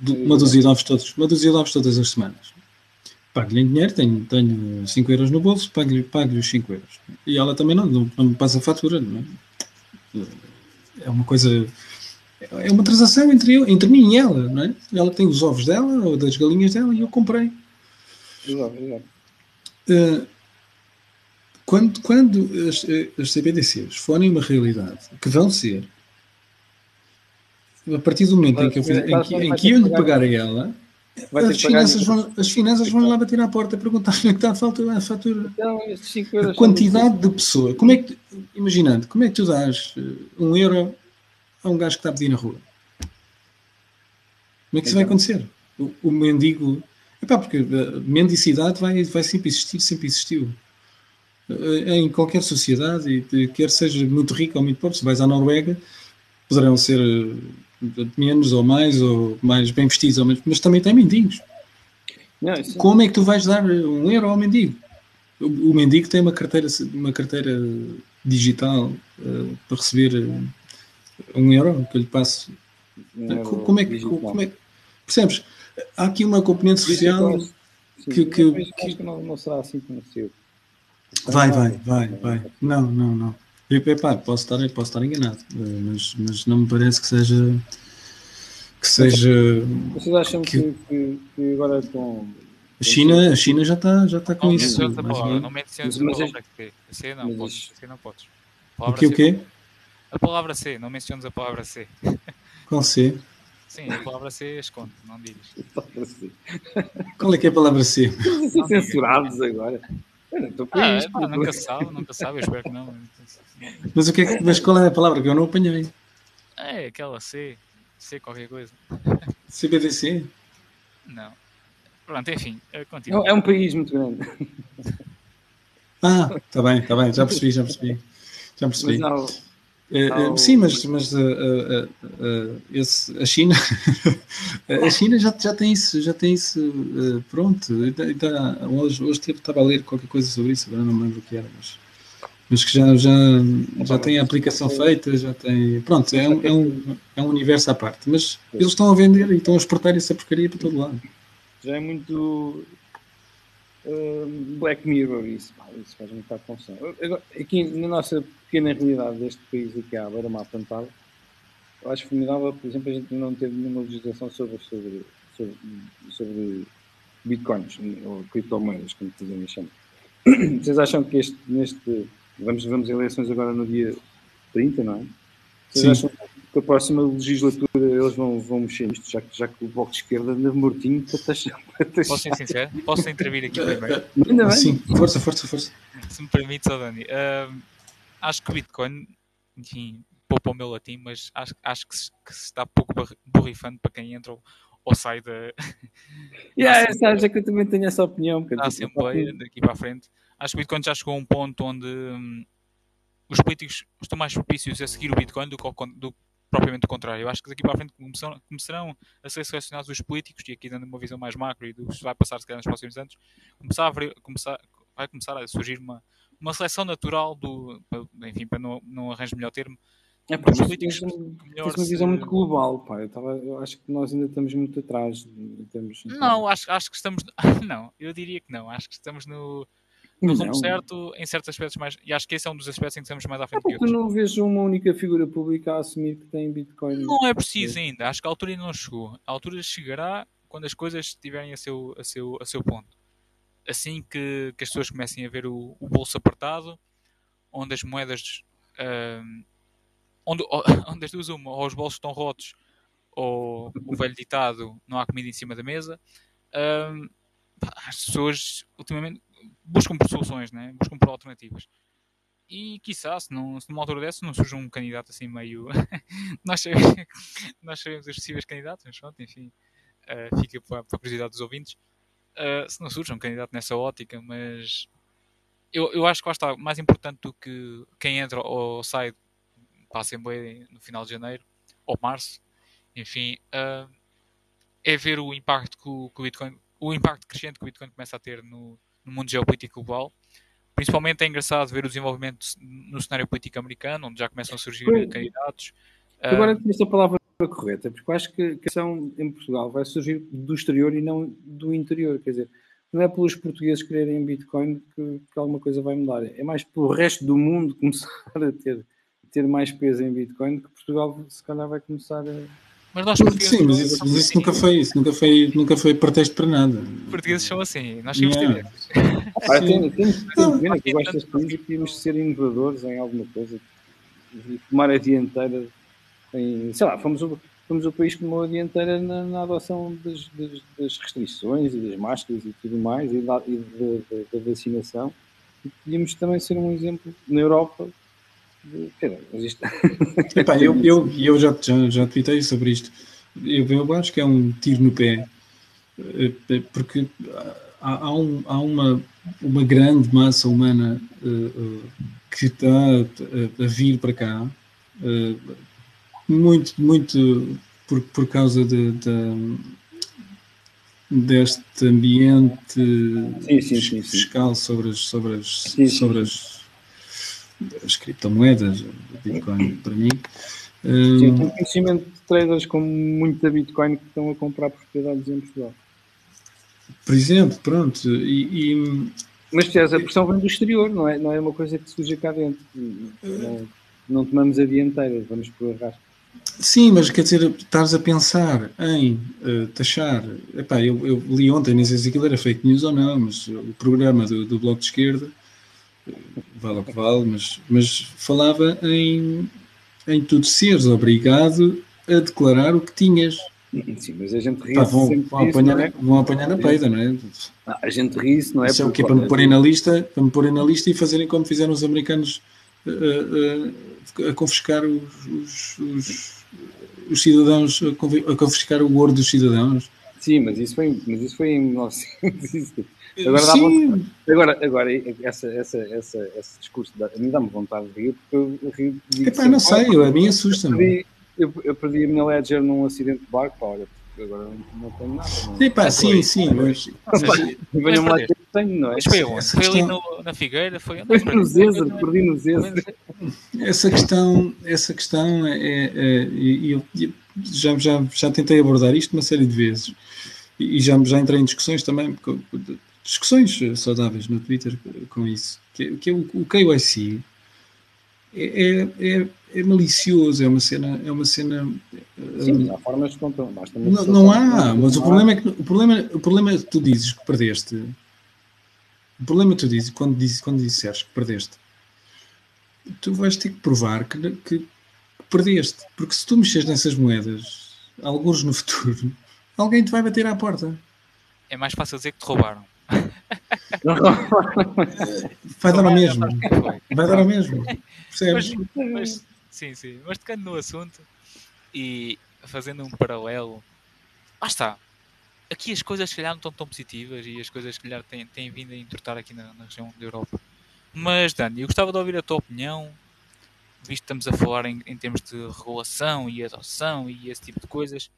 uma dúzia de ovos todos, uma dúzia de ovos todas as semanas. Pago-lhe em dinheiro, tenho, tenho 5 euros no bolso, pago-lhe pago os 5 euros. E ela também não, não, não me passa a fatura. Não é? é uma coisa. É uma transação entre, eu, entre mim e ela, não é? Ela tem os ovos dela, ou das galinhas dela, e eu comprei. Exato, exato. Uh, quando, quando as, as CBDCs forem uma realidade, que vão ser, a partir do momento em que eu, fiz, em que, em que eu lhe pagar a ela, as finanças, vão, as finanças vão lá bater à porta a perguntar onde é que está a, falta, a fatura. Então, a quantidade de pessoa. Como é que, imaginando, como é que tu dás eh, um euro a um gajo que está a pedir na rua? Como é que isso vai então. acontecer? O, o mendigo. Epá, porque a mendicidade vai, vai sempre existir, sempre existiu. Eh, em qualquer sociedade, quer seja muito rico ou muito pobre, se vais à Noruega, poderão ser eh, menos ou mais, ou mais bem vestidos, ou menos, mas também tem mendigos. Não, isso... Como é que tu vais dar um euro ao mendigo? O, o mendigo tem uma carteira, uma carteira digital uh, para receber uh, um euro que eu lhe passo. Um como, é que, como é Percebes? Há aqui uma componente social que, que, que, que não, não será assim como se Vai, vai, vai, vai. Não, não, não. Eu, epá, posso, estar, posso estar enganado, eh, mas, mas não me parece que seja. Que seja. Vocês acham que, que, que agora com. A China, a China já está já tá com não isso. Não palavra, não menciones a palavra C. não podes. C não podes. O que, o quê? A palavra C, não menciones a palavra C. Qual C? Sim, a palavra C esconde, não digas. Qual é que é a palavra C? Censurados agora. Estou com ah, isto. nunca sabe, nunca sabe, eu espero que não. Mas, o que é, mas qual é a palavra que eu não apanhei? É aquela C, C qualquer coisa. CBDC? Não. Pronto, enfim, continua. É um país muito grande. Ah, está bem, está bem, já percebi, já percebi. Já percebi. Mas não, Uh, sim, mas, mas uh, uh, esse, a China a China já, já tem isso, já tem isso pronto. Tá, hoje, hoje estava a ler qualquer coisa sobre isso, agora não me lembro o que era, mas, mas que já, já, já tem a aplicação feita, já tem. Pronto, é um, é um, é um universo à parte. Mas eles estão a vender e estão a exportar essa porcaria para todo lado. Já é muito Black Mirror, isso, pá, isso faz muita confusão. Aqui na nossa pequena realidade deste país aqui à beira-mar plantado, eu acho formidável, por exemplo, a gente não teve nenhuma legislação sobre, sobre, sobre, sobre bitcoins ou criptomoedas, como dizem chamam. Vocês acham que este, neste. Vamos, vamos eleições agora no dia 30, não é? Vocês Sim. acham que a próxima legislatura eles vão, vão mexer nisto, já que, já que o Bloco de Esquerda anda mortinho para taxar. Posso ser sincero? Posso intervir aqui primeiro? Ainda bem. Sim, força, força, força. Se me permite, só Dani. Uh, acho que o Bitcoin, enfim, poupa o meu latim, mas acho, acho que, se, que se está pouco borrifando para quem entra ou sai da. yeah, sabes, é que eu também tenho essa opinião. Da Assembleia, daqui para a frente. Acho que o Bitcoin já chegou a um ponto onde hum, os políticos estão mais propícios a seguir o Bitcoin do que, do, propriamente o contrário. Eu acho que daqui para a frente começarão, começarão a ser selecionados os políticos, e aqui dando uma visão mais macro e do que vai passar se calhar nos próximos anos, começar a, começar, vai começar a surgir uma, uma seleção natural do, enfim, para não, não arranjo melhor termo, é, pá, políticos melhor uma visão muito global, pá. Eu, tava, eu acho que nós ainda estamos muito atrás. Não, acho, acho que estamos. Não, eu diria que não. Acho que estamos no, não somos certo em certos aspectos mais. E acho que esse é um dos aspectos em que estamos mais à frente. É porque não vejo uma única figura pública a assumir que tem Bitcoin. Não é preciso ainda. Acho que a altura ainda não chegou. A altura chegará quando as coisas estiverem a seu, a seu, a seu ponto. Assim que, que as pessoas comecem a ver o, o bolso apertado, onde as moedas. Uh, onde, onde as duas uma, ou os bolsos estão rotos, ou o velho ditado, não há comida em cima da mesa. Uh, as pessoas ultimamente buscam por soluções, né? buscam por alternativas. E quiçá, se, não, se numa altura dessa não surge um candidato assim meio. nós, sabemos, nós sabemos os possíveis candidatos, mas pronto, enfim, uh, fica para, para a curiosidade dos ouvintes. Uh, se não surge um candidato nessa ótica, mas eu, eu acho que lá está, mais importante do que quem entra ou sai para a Assembleia no final de janeiro ou março, enfim, uh, é ver o impacto que o, que o Bitcoin o impacto crescente que o Bitcoin começa a ter no, no mundo geopolítico global. Principalmente é engraçado ver o desenvolvimento no cenário político americano, onde já começam a surgir Foi. candidatos. Agora, uh, esta palavra correta, porque eu acho que a questão em Portugal vai surgir do exterior e não do interior. Quer dizer, não é pelos portugueses quererem Bitcoin que, que alguma coisa vai mudar. É mais pelo resto do mundo começar a ter, ter mais peso em Bitcoin que Portugal se calhar vai começar a mas nós portugueses. Sim, mas isso, mas isso nunca foi isso, nunca foi, nunca foi pretexto para nada. Os portugueses são assim, nós temos yeah. ah, temos, temos que ter pena que destas coisas e temos de ser inovadores em alguma coisa e tomar a dianteira em, sei lá, fomos o, fomos o país que tomou a dianteira na, na adoção das, das, das, restrições e das máscaras e tudo mais e da, e da, da vacinação e podíamos também ser um exemplo na Europa Epá, eu, eu, eu já, já, já tweetei sobre isto. Eu, eu acho que é um tiro no pé, eh, eh, porque há, há, um, há uma, uma grande massa humana uh, que está a, a, vir para cá, uh, muito, muito por, por causa de, de deste ambiente sim, sim, sim, fiscal sobre as, sobre as, sobre as as criptomoedas, Bitcoin para mim. Sim, um, tenho conhecimento de traders com muita Bitcoin que estão a comprar propriedades em Portugal. Por exemplo, pronto. E, e... Mas a pressão vem do exterior, não é, não é uma coisa que surge cá dentro. Não, não tomamos a dianteira, vamos por arrasto. Sim, mas quer dizer, estás a pensar em uh, taxar. Epá, eu, eu, li ontem, nem sei se aquilo era fake news ou não, mas o programa do, do Bloco de Esquerda vale o que vale, mas, mas falava em, em tu seres obrigado a declarar o que tinhas. Sim, mas a gente ri Pá, vão, vão, apanhar, é? vão apanhar na peida, não é? Ah, a gente ri isso, não é? Isso é o que é para me porem na lista, para me porem na lista e fazerem como fizeram os americanos uh, uh, a confiscar os, os, os, os cidadãos, a confiscar o ouro dos cidadãos. Sim, mas isso foi, mas isso foi em 1900. Agora, dá vontade, agora, agora essa, essa, essa, esse discurso dá, a mim dá-me vontade de rir, porque eu ri. Epá, não sei, a mim assusta-me. Eu, eu, perdi a minha Ledger num acidente de barco, pá, olha, agora não tenho nada. Não. Epá, sim, sim, mas. Venham lá que tenho, não é? Mas foi onde? Foi ali no, na Figueira? Foi, foi no Zézer, perdi no Zézer. Essa questão, essa questão é. é, é eu, eu já, já, já tentei abordar isto uma série de vezes e já, já entrei em discussões também discussões saudáveis no Twitter com isso, que, é, que é o, o KYC é, é, é, é, malicioso, é uma cena, é uma cena. Sim, há formas de controle. Não, não há, mas o problema é que o problema, o problema é que tu dizes que perdeste. O problema é que tu dizes quando, dizes, quando disseres que perdeste, tu vais ter que provar que, que, que perdeste, porque se tu mexeres nessas moedas, alguns no futuro, alguém te vai bater à porta. É mais fácil dizer que te roubaram. Vai dar ao mesmo. Vai dar ao mesmo. Percebes? Mas, mas, sim, sim. Mas tocando no assunto e fazendo um paralelo, lá está. Aqui as coisas se calhar não estão tão positivas e as coisas se calhar têm, têm vindo a entortar aqui na, na região da Europa. Mas, Dani, eu gostava de ouvir a tua opinião, visto que estamos a falar em, em termos de regulação e adoção e esse tipo de coisas,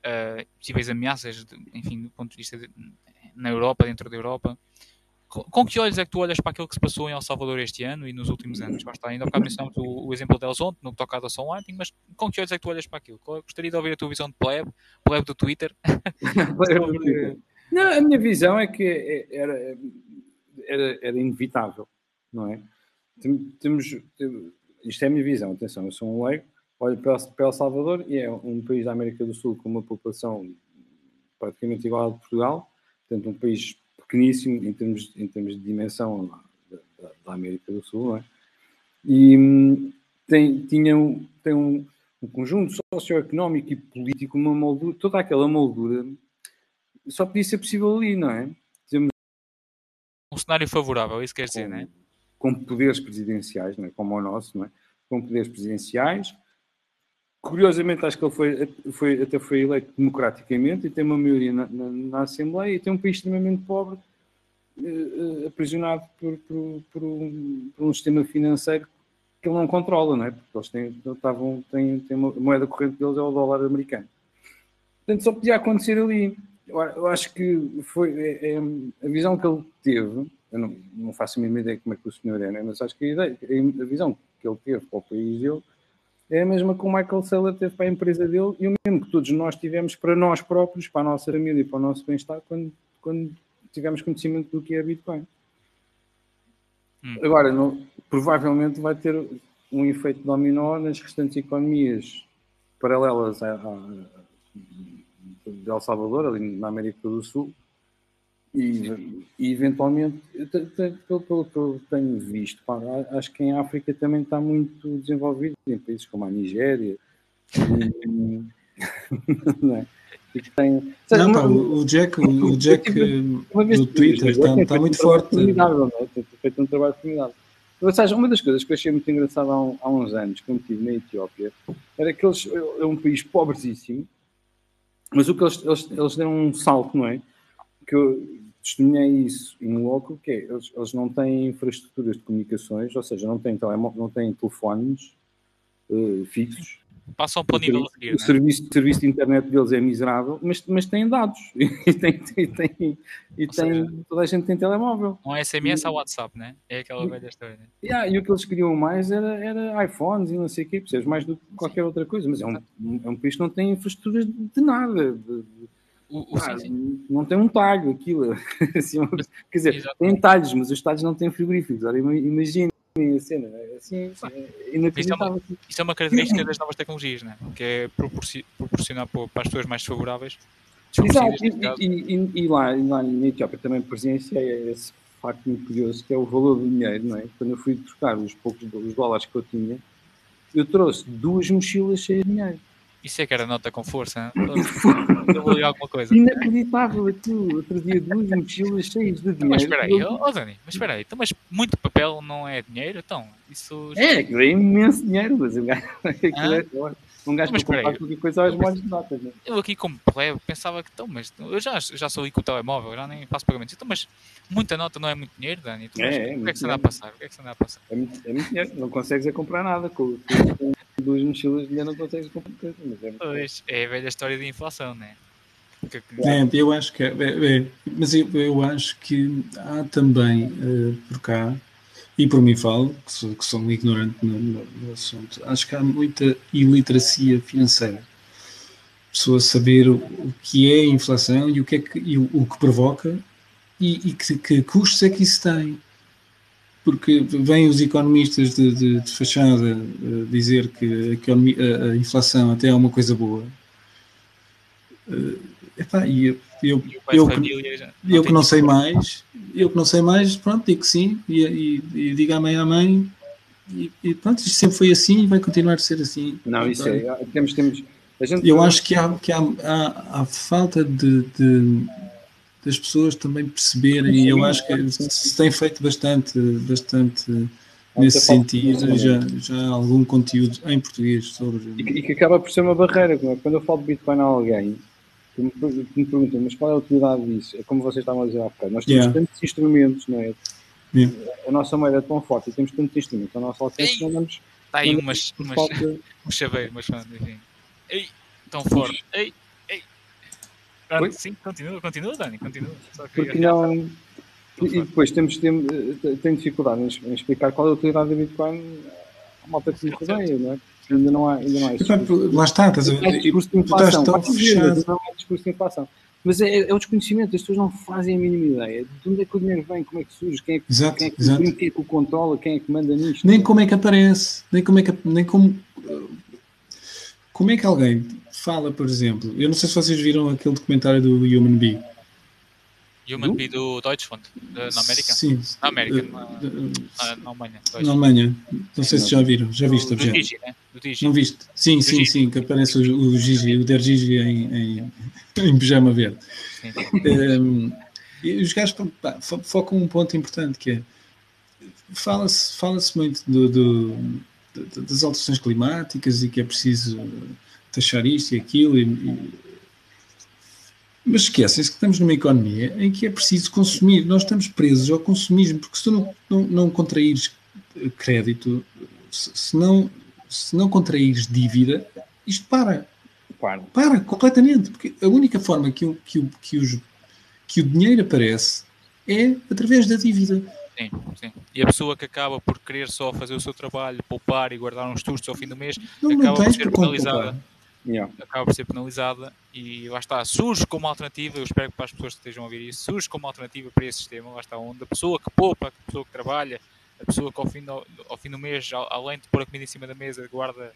uh, possíveis ameaças, de, enfim, do ponto de vista de, na Europa, dentro da Europa. Com, com, que olhos é que tu olhas para aquilo que se passou em El Salvador este ano e nos últimos anos? Basta, ainda há bocado mencionamos o, o exemplo deles ontem, no que toca à adoção Lightning, mas com que olhos é que tu olhas para aquilo? Gostaria de ouvir a tua visão de plebe, plebe do Twitter. Não, a minha visão é que é, era, era, era inevitável, não é? Temos, isto é a minha visão, atenção, eu sou um leigo, olho para, El Salvador e é um país da América do Sul com uma população praticamente igual à de Portugal, portanto um país pequeníssimo em termos, em termos de dimensão da, da, da América do Sul, não é? E hum, tem, tinha um, tem um, um conjunto socioeconómico e político, uma moldura, toda aquela moldura só podia ser possível ali, não é? Temos um cenário favorável, isso quer dizer, com, não é? Com poderes presidenciais, não é? Como o nosso, não é? Com poderes presidenciais. Curiosamente, acho que ele foi, foi, até foi eleito democraticamente e tem uma maioria na, na, na Assembleia e tem um país extremamente pobre, eh, eh aprisionado por, por, por, um, por um sistema financeiro que ele não controla, não é? Porque eles têm, estavam, têm, têm uma, a moeda corrente deles é o dólar americano. Portanto, só podia acontecer ali. Eu, acho que foi é, é, a visão que ele teve. Eu não, não faço a mínima ideia como é que o senhor é, né? mas acho que a, ideia, a visão que ele teve para o país dele é a mesma que o Michael Saylor teve para a empresa dele e o mesmo que todos nós tivemos para nós próprios, para a nossa família e para o nosso bem-estar quando, quando tivemos conhecimento do que é Bitcoin. Hum. Agora, não, provavelmente vai ter um efeito dominó nas restantes economias paralelas a, a, de El Salvador, ali na América do Sul, e, e eventualmente, pelo, pelo que eu tenho visto, pá, acho que em África também está muito desenvolvido, em países como a Nigéria. E, não é? Tem, não, pá, o Jack, o Jack no Twitter está, está muito forte. É? Tem feito um trabalho formidável. Ou seja, uma das coisas que eu achei muito engraçado há, há uns anos, quando estive na Etiópia, era que eles é um país pobrecíssimo, mas o que eles, eles, eles deram um salto, não é? Que eu testemunhei isso em loco, que é, eles, eles não têm infraestruturas de comunicações, ou seja, não têm, não têm telefones uh, fixos, passam para o nível a seguir. O, é? serviço, serviço de internet deles é miserável, mas, mas têm dados e, tem, e, tem, e tem, toda a gente tem telemóvel. Um SMS ao WhatsApp, né? É aquela velha história. Né? Yeah, e o que eles queriam mais era, era iPhones e não sei o quê, percebes? Mais do que qualquer outra coisa, mas é um, é um país que não tem infraestruturas de nada. De, de, o, o, ah. Não tem um talho aquilo. assim, quer dizer, Exatamente. tem talhos, mas os talhos não têm frigoríficos. Ora, imagina a cena. É assim, é isso, é uma, isso é uma característica das novas tecnologias, né? que é proporcionar para as pessoas mais favoráveis. Exato, e, e, e, e, lá, e lá na Etiópia também presenciei esse facto muito curioso que é o valor do dinheiro, não é? Quando eu fui trocar os poucos os dólares que eu tinha, eu trouxe duas mochilas cheias de dinheiro. Isso é que era nota com força, eu vou alguma coisa. Inacreditável aquilo. Outro dia duas mochilas cheias de dinheiro. Mas espera aí, oh, Dani, mas espera aí, então, mas muito papel não é dinheiro? Então, isso. É, aquilo é imenso dinheiro, mas aquilo ah? É. Um gajo mas para comprar qualquer coisa aos molhos de notas. Né? Eu aqui como plebe pensava que então, mas eu já, já sou aí com o telemóvel, já nem faço pagamentos. Então, mas muita nota não é muito dinheiro, Dani? Então, é, é, o que é que você anda a passar? O que é que você anda a passar? É muito, é muito dinheiro, não consegues é comprar nada. Com, com duas mochilas de dinheiro não consegues comprar coisa. Mas é, pois, é a velha história de inflação, né? É, eu acho que é, é, é, mas eu, eu acho que há também uh, por cá e por mim falo, que sou, que sou um ignorante no, no, no, assunto, acho que há muita iliteracia financeira. Pessoa saber o, o que é a inflação e o que, é que, e o, o que provoca e, e que, que, custos é que isso tem. Porque vêm os economistas de, de, de fachada uh, dizer que a, a, a, inflação até é uma coisa boa. Uh, epá, e eu, eu, eu, eu que não sei mais, eu que não sei mais, pronto, digo que sim, e, e, e digo à mãe à mãe, e, e, pronto, isto sempre foi assim e vai continuar a ser assim. Não, isso é, temos, temos, gente... Eu acho que há, que há, há, há falta de, de, das pessoas também perceberem, e eu acho que se tem feito bastante, bastante nesse sentido, já, já há algum conteúdo em português sobre. E que, e que acaba por ser uma barreira, é? quando eu falo de Bitcoin a alguém que me, que me perguntam, mas qual é a utilidade disso? É como vocês estavam a dizer há bocado, nós temos yeah. tantos instrumentos, não é? Yeah. A nossa moeda é tão forte e temos tantos instrumentos, a nossa alcance não damos. Está aí umas, umas, falta... um chaveiro, mas enfim. Ei, tão forte. Ei, ei. Pronto, sim, continua, continua, Dani, continua. Porque não. E depois temos, temos, eh, tenho dificuldade em explicar qual é a utilidade da Bitcoin à malta que se rodeia, não é? Ainda não há, ainda não há lá está, estás a ver? É discurso de inflação. Estás tão fechado. Não é discurso de inflação. Mas é, é o desconhecimento, as pessoas não fazem a mínima ideia de onde é que o dinheiro vem, como é que surge, quem é que, Exato, quem é que, exato. quem é que o controla, quem é que manda nisto. Nem como é que aparece, nem como é que nem como como é que alguém fala, por exemplo, eu não sei se vocês viram aquele documentário do Human Bee. Human Du? Bee do Deutschland, da- na América. Sim. Na América, na, na, na Alemanha. Na. Alemanha. Não sei se já viram. Já viste, do, do objeto? Digi, né? Do Digi. Não viste? Sim, sim, Gigi. sim, que aparece o, o Gigi, o Der Gigi em, em, em pijama verde. Sim. Um, e os gajos pá, focam um ponto importante que é fala-se fala muito do, do- das alterações climáticas e que é preciso taxar isto e aquilo e- e- mas esquecem-se que estamos numa economia em que é preciso consumir, nós estamos presos ao consumismo, porque se tu não, não, não contraíres crédito, se, se não, se não contraíres dívida, isto para. Para. Para, completamente. Porque a única forma que o, que o, que os, que o dinheiro aparece é através da dívida. Sim, sim. E a pessoa que acaba por querer só fazer o seu trabalho, poupar e guardar uns tustos ao fim do mês, Não, não acaba por ser por como penalizada. poupar. Yeah. acaba por ser penalizada e lá está, surge como alternativa, eu espero que para as pessoas que estejam a ouvir isso, surge como alternativa para esse sistema, lá está, onde a pessoa que poupa, a pessoa que trabalha, a pessoa que ao fim do, ao fim do mês, al- além de pôr a comida em cima da mesa, guarda,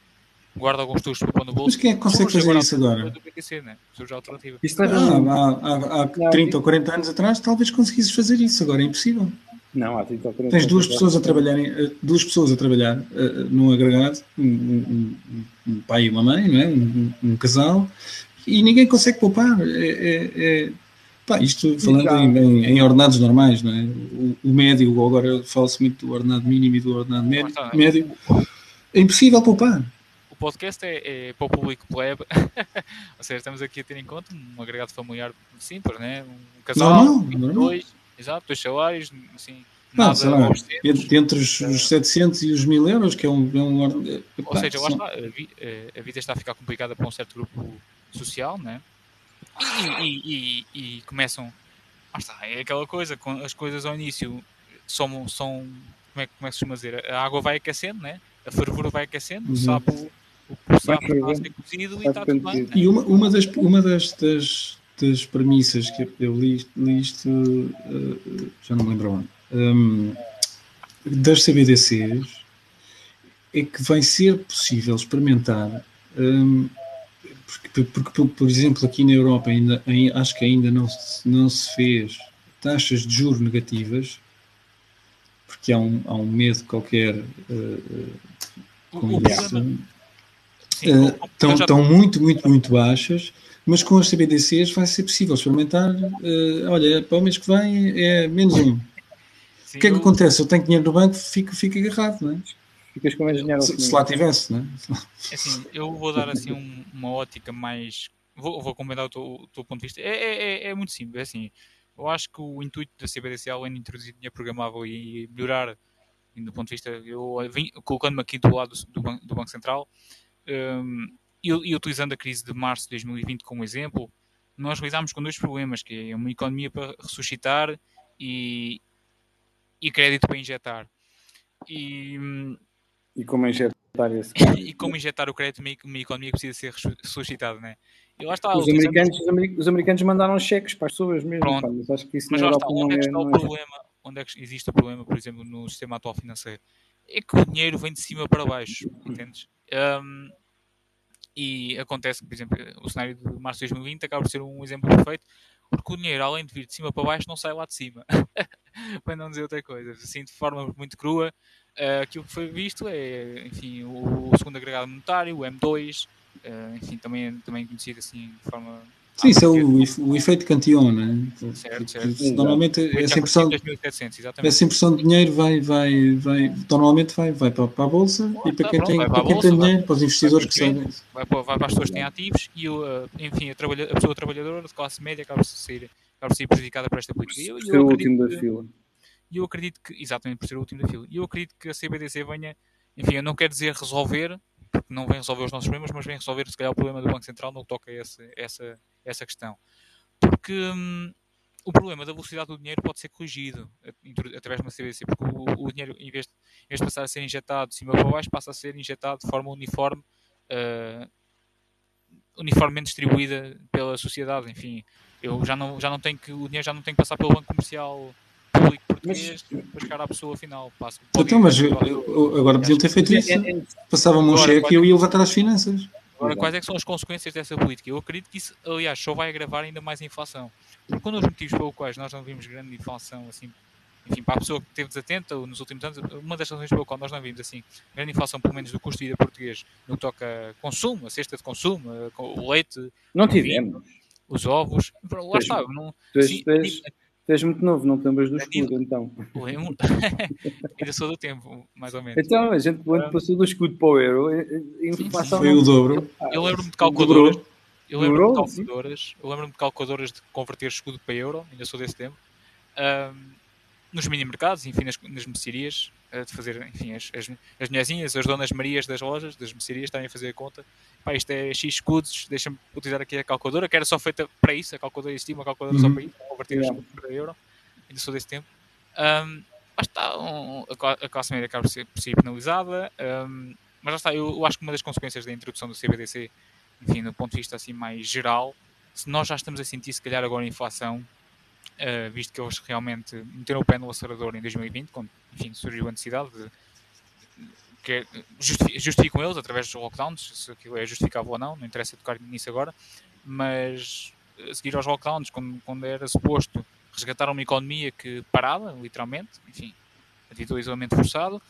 guarda alguns tustos para pôr no bolso. Mas quem é que consegue fazer isso alternativa agora? Do BTC, né? Surge a alternativa. Isto Ah, há, há, há 30 ou 40 anos atrás talvez conseguisses fazer isso, agora é impossível. Não, há 30 ou 40 Tens duas pessoas a trabalharem, eh, duas pessoas a trabalhar eh, num agregado, um, um- um- pai e uma mãe, não é? um, um- um casal, e ninguém consegue poupar. É, é- é- pá, isto falando em, em- em ordenados normais, não é? O, o médio, agora fala-se muito do ordenado mínimo e do ordenado médio, está. médio. É impossível poupar. O podcast é, é para o público plebe, ou seja, estamos aqui a ter em conta um agregado familiar simples, né? um casal, Normal, normal. dois, exato, dois salários, assim, Não, nada sei lá, entre, entre os, os 700 e os 1000 euros, que é um. É um orde- Ou pá, seja, lá são- está, a, eh, a vida está a ficar complicada para um certo grupo social, né? E, e, e, e começam. Lá está, é aquela coisa, as coisas ao início são. são como, é, como é que se chama dizer? A água vai aquecendo, né? A fervura vai aquecendo, Uhum. o sapo, o, o sapo está a ser cozido e Vai está tudo bem. né? E uma, uma, das, uma das, das, das premissas que eu li, li isto, eh, já não me lembro onde, hum, das CBDCs, é que vai ser possível experimentar, hum, porque, porque, por, exemplo, aqui na Europa ainda, ai- acho que ainda não se, não se fez taxas de juros negativas, porque há um, há um medo qualquer eh, eh, com o isso. problema, sim, Eh, estão, já- estão muito, muito, muito baixas, mas com as CBDCs vai ser possível experimentar. eh, olha, para o mês que vem é menos um. sim, O que é que eu- acontece? Eu tenho dinheiro no banco, fico, fico agarrado, não é? Ficas com mais dinheiro Se, se lá tivesse, não é? É Assim, eu vou dar assim um- uma ótica mais. Vou, vou comentar o teu, o teu ponto de vista. É, é, é- é muito simples. É assim, eu acho que o intuito da CBDC, além de introduzir dinheiro programável e melhorar, e do ponto de vista, eu vim colocando-me aqui do lado do, do Banco Central hum, e, e utilizando a crise de março de 2020 como exemplo, nós lidámos com dois problemas, que é uma economia para ressuscitar e, e crédito para injetar. E, E como injetar esse e como injetar o crédito numa economia que precisa ser ressu- ressuscitada, né? E lá está, Os americanos, os, ameri- os americanos mandaram cheques para as pessoas mesmo, pá, mas acho que isso mas lá está, onde é que é, está o é. problema? Onde é que existe o problema, por exemplo, no sistema atual financeiro? É que o dinheiro vem de cima para baixo, entendes? Um, e acontece que, por exemplo, o cenário de março de 2020 acaba por ser um exemplo perfeito, porque o dinheiro, além de vir de cima para baixo, não sai lá de cima. para não dizer outra coisa. Assim, de forma muito crua, eh, aquilo que foi visto é, enfim, o, o segundo agregado monetário, o M2, eh, enfim, também, também conhecido assim de forma... Sim, isso é Ah, o, o efeito Cantillon, não é? Certo, certo. Normalmente essa impressão, conhecido em 2700, exatamente. essa impressão de dinheiro vai, vai, vai, normalmente vai, vai para, para a Bolsa e para tá, quem, pronto, tem, vai para para quem Bolsa, tem vai- dinheiro, para os investidores que sabem. vai para, vai para as pessoas que têm ativos e, o, eh, enfim, a, trabalha, a pessoa trabalhadora de classe média acaba por ser, acaba por ser prejudicada por esta política. E eu, Por ser o acredito último da que- fila. E eu acredito que, exatamente por ser o último da fila, e eu acredito que a CBDC venha, enfim, eu não quero dizer resolver, porque não vem resolver os nossos problemas, mas vem resolver, se calhar, o problema do Banco Central no que toca a esse, essa, essa questão. Porque hum, o problema da velocidade do dinheiro pode ser corrigido eh, através de uma CBDC, porque o, o dinheiro, em vez, de, em vez de passar a ser injetado de cima para baixo, passa a ser injetado de forma uniforme, eh, uniformemente distribuída pela sociedade. Enfim, eu já não, já não tenho que, o dinheiro já não tem que passar pelo banco comercial público português mas, para chegar à pessoa final. Passo, então, mas eu, eu, agora podiam ter feito isso. Passavam-me um cheque e eu ia levantar as finanças. Agora, quais é são as consequências dessa política? Eu acredito que isso, aliás, só vai agravar ainda mais a inflação. Porque um dos motivos pelos quais nós não vimos grande inflação, assim, enfim, para a pessoa que esteve desatenta nos últimos anos, uma das razões pelo qual nós não vimos, assim, grande inflação, pelo menos do custo de vida português, no que toca consumo, a cesta de consumo, o leite, não tivemos. Vinho, os ovos, lá está. Não, sim, Tu és muito novo, não te lembras do escudo, então. Lembro. Ainda sou do tempo, mais ou menos. Então, a gente quando passou do escudo para o euro, inflação. Foi o dobro. Eu lembro-me de calculadoras. Eu lembro-me de calculadoras. Eu lembro-me de calculadoras de converter escudo para euro, ainda sou desse tempo. Um, nos mini-mercados, enfim, nas, nas mercearias, de fazer, enfim, as, as, as mulherzinhas, as donas Marias das lojas, das mercearias, estarem a fazer a conta. Pá, isto é X escudos, deixa-me utilizar aqui a calculadora, que era só feita para isso, a calculadora existia, uma calculadora uhum. só para isso, converter yeah. escudos para euro, ainda sou desse tempo. Um, mas está, um, a classe média acaba por ser, por ser penalizada, um, mas já está, eu, eu, acho que uma das consequências da introdução do CBDC, enfim, do ponto de vista assim mais geral, se nós já estamos a sentir, se calhar, agora a inflação, uh, visto que eles realmente meteram o pé no acelerador em 2020, quando enfim, surgiu a necessidade de, que justificam eles através dos lockdowns, se aquilo é justificável ou não, não interessa tocar nisso agora, mas a seguir aos lockdowns, quando, quando era suposto resgatar uma economia que parada, literalmente, enfim, devido ao isolamento forçado,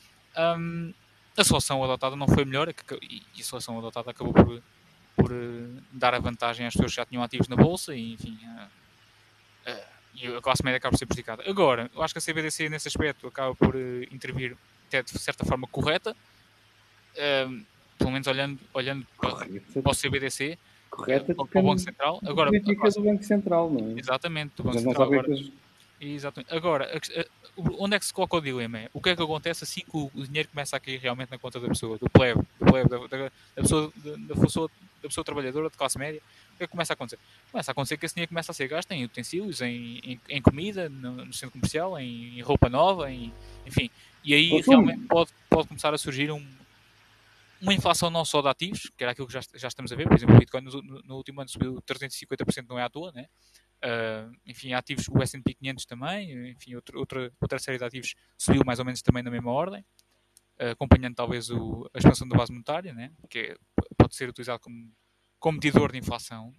um, a solução adotada não foi melhor e a solução adotada acabou por, por uh, dar a vantagem às pessoas que já tinham ativos na bolsa e, enfim, e a classe média acaba por ser prejudicada. Agora, eu acho que a CBDC nesse aspecto acaba por uh, intervir até de certa forma correta, uh, pelo menos olhando, olhando para, para o CBDC, correta para, para o Banco Central. Agora, política do Banco Central, não é? Exatamente, do Banco Central. Agora, exatamente. Agora, onde é que se coloca o dilema? O que é que acontece assim que o dinheiro começa a cair realmente na conta da pessoa, do plebe, do plebe da, da, da, pessoa, da, da, pessoa, da pessoa trabalhadora de classe média? Que, começa a acontecer? Começa a acontecer que esse dinheiro começa a ser gasto em utensílios, em, em, em comida, no, no, centro comercial, em, em roupa nova, em, enfim. E aí realmente pode, pode começar a surgir um, uma inflação não só de ativos, que era aquilo que já, já estamos a ver, por exemplo, o Bitcoin no, no, último ano subiu 350%, não é à toa, né? Uh, enfim, ativos, o S&P 500 também, enfim, outra, outra, outra série de ativos subiu mais ou menos também na mesma ordem, uh, acompanhando talvez o, a expansão da base monetária, né? que é, pode ser utilizado como como medidor de inflação.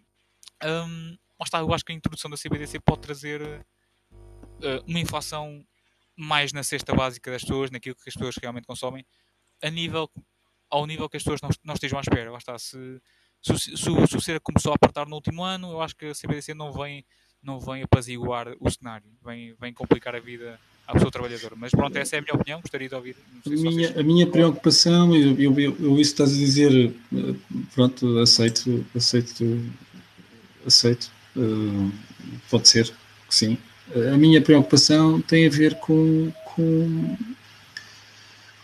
Um, está, eu acho que a introdução da CBDC pode trazer uh, uma inflação mais na cesta básica das pessoas, naquilo que as pessoas realmente consomem, a nível, ao nível que as pessoas não, não estejam à espera. Lá está, se, se, se, se o CERA começou a apertar no último ano, eu acho que a CBDC não vem, não vem apaziguar o cenário, vem, vem complicar a vida à pessoa trabalhadora. Mas pronto, essa é a minha opinião, gostaria de ouvir. a, minha, a minha preocupação, eu, eu, eu, eu, isso estás a dizer, eh, pronto, aceito, aceito, aceito, uh, pode ser que sim. A minha preocupação tem a ver com, com,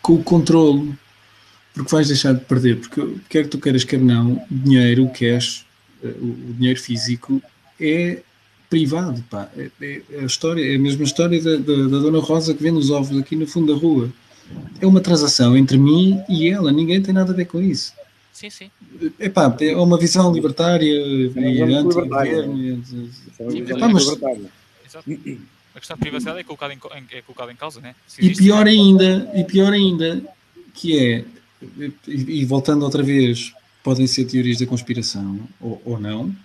com o controle, porque vais deixar de perder, porque quer que tu queiras, quer não, dinheiro, cash, eh, o dinheiro físico é privado, pá. É, é, é, a história, é a mesma história da, da, da, Dona Rosa que vende os ovos aqui no fundo da rua. É uma transação entre mim e ela, ninguém tem nada a ver com isso. Sim, sim. É pá, é uma visão libertária e anti-governo. A questão de privacidade é colocada em, é colocada em causa, né? E pior ainda, e pior ainda, que é, e, e voltando outra vez, podem ser teorias da conspiração ou, ou não,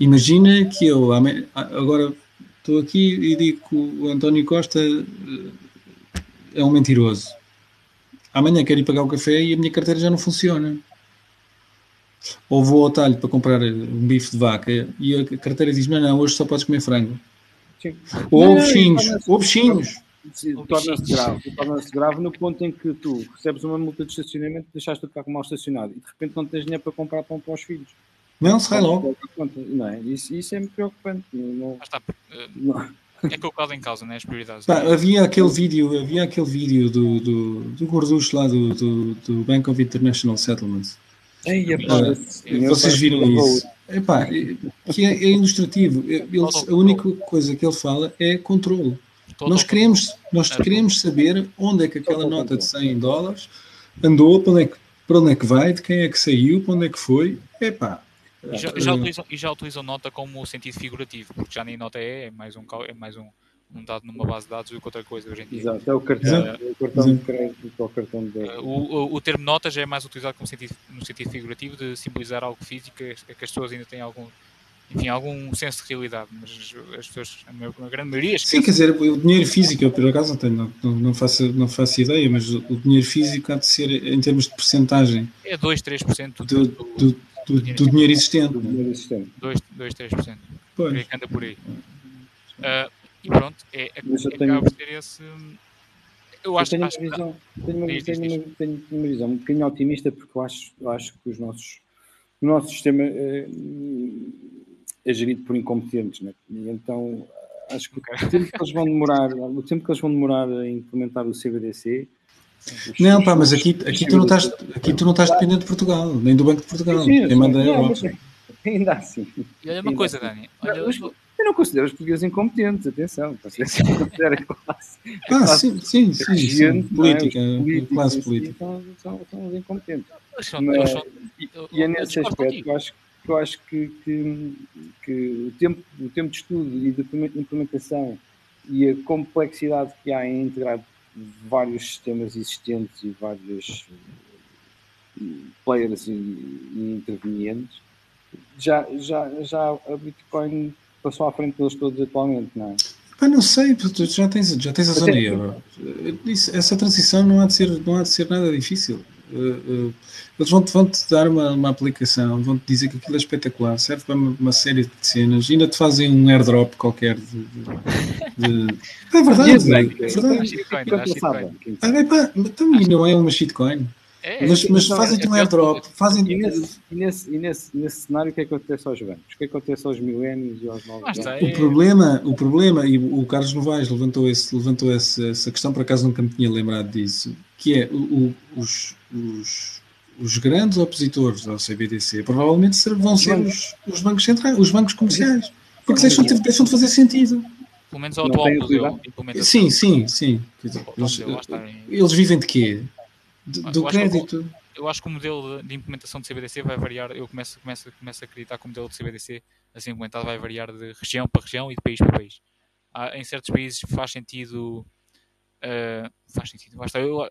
Imagina que eu agora estou aqui e digo que o António Costa eh, é um mentiroso. Amanhã quero ir pagar o café e a minha carteira já não funciona. Ou vou ao talho para comprar um bife de vaca e a carteira diz-me: não, hoje só podes comer frango. Sim. Ou ovos ovos Torna-se grave. Torna-se grave no ponto em que tu recebes uma multa de estacionamento e deixaste o carro mal estacionado e de repente não tens dinheiro para comprar pão para os filhos. Não, sai logo. Não é? Isso, isso é preocupante. Não, está, não. É colocado em causa, né? As prioridades. Pá, havia aquele vídeo, havia aquele vídeo do, do, do gorducho lá do, do, do Bank of International Settlements. Ei, uh, vocês viram isso? Epá, que é, é ilustrativo. Ele, a única coisa que ele fala é controle. Nós queremos, nós queremos saber onde é que aquela nota de 100 dólares andou, para onde, é que, para onde é que vai, de quem é que saiu, para onde é que foi. Epá, E já, já, utilizam, e já utilizam nota como sentido figurativo, porque já nem nota é, é mais um, é mais um, um dado numa base de dados do que outra coisa hoje em dia. Exato, é o cartão, é o cartão de crédito, é o cartão de... O, o, o, termo nota já é mais utilizado como sentido, no sentido figurativo de simbolizar algo físico que, que as pessoas ainda têm algum enfim, algum senso de realidade, mas as pessoas, a, grande maioria. Sim, quer dizer, o dinheiro físico, eu por acaso não, tenho, não, não, faço, não faço ideia, mas o dinheiro físico há de ser em termos de porcentagem. É 2, 3% do, do, do, do, do dinheiro existente. Do dinheiro existente. 2, 2 3%. Pois. Que anda por aí. Uh, e pronto, é, é, mas eu tenho, acaba ter esse. Eu acho, eu tenho, acho uma visão, tenho, uma, diz, tenho, diz, uma, tenho uma visão um bocadinho otimista porque eu acho, eu acho que os nossos, o nosso sistema. Uh, é gerido por incompetentes, né? E então acho que o tempo que eles vão demorar, o tempo que eles vão demorar a implementar o CBDC. Não, pá, mas aqui, aqui, tu não estás, aqui tu não estás dependente de Portugal, nem do Banco de Portugal. Sim, Quem manda é a Europa. Ainda assim. E olha uma coisa, assim. Dani. Olha, eu não considero os portugueses incompetentes, atenção. Considero a classe. Ah, sim, sim, sim. sim. Política, classe política. São, são, são os incompetentes. Mas, e, e é nesse aspecto que eu acho que eu acho que, que, que, o, tempo, o tempo de estudo e de implementação e a complexidade que há em integrar vários sistemas existentes e vários eh, players e, e intervenientes, já, já, já a Bitcoin passou à frente deles todos atualmente, não é? Pá, não sei, tu já tens, já tens a zona euro. Essa transição não há de ser, não há de ser nada difícil. Uh, eles vão-te vão -te dar uma, uma aplicação, vão-te dizer que aquilo é espetacular, serve para uma, uma, série de cenas, ainda te fazem um airdrop qualquer de. de, de... É verdade, é verdade. Ah, é então, não é uma shitcoin. É, mas, mas fazem-te um airdrop. Fazem e, nesse, e, nesse, e nesse, nesse cenário, o que é que acontece aos bancos? O que é que acontece aos milénios e aos novos bancos? O problema, o problema, e o Carlos Novaes levantou, esse, levantou essa, essa questão, por acaso nunca me tinha lembrado disso, que é o, o, os, os os grandes opositores ao CBDC provavelmente vão ser os, os bancos centrais, os bancos comerciais, porque deixam de, deixam de fazer sentido. Pelo menos ao atual modelo Sim, sim, sim. Eles, eles, vivem de quê? De, do crédito. Que, eu acho que o modelo de implementação de CBDC vai variar. Eu começo, começo, começo a acreditar que o modelo de CBDC assim implementado vai variar de região para região e de país para país. Há, em certos países faz sentido Uh, faz sentido. Lá está, eu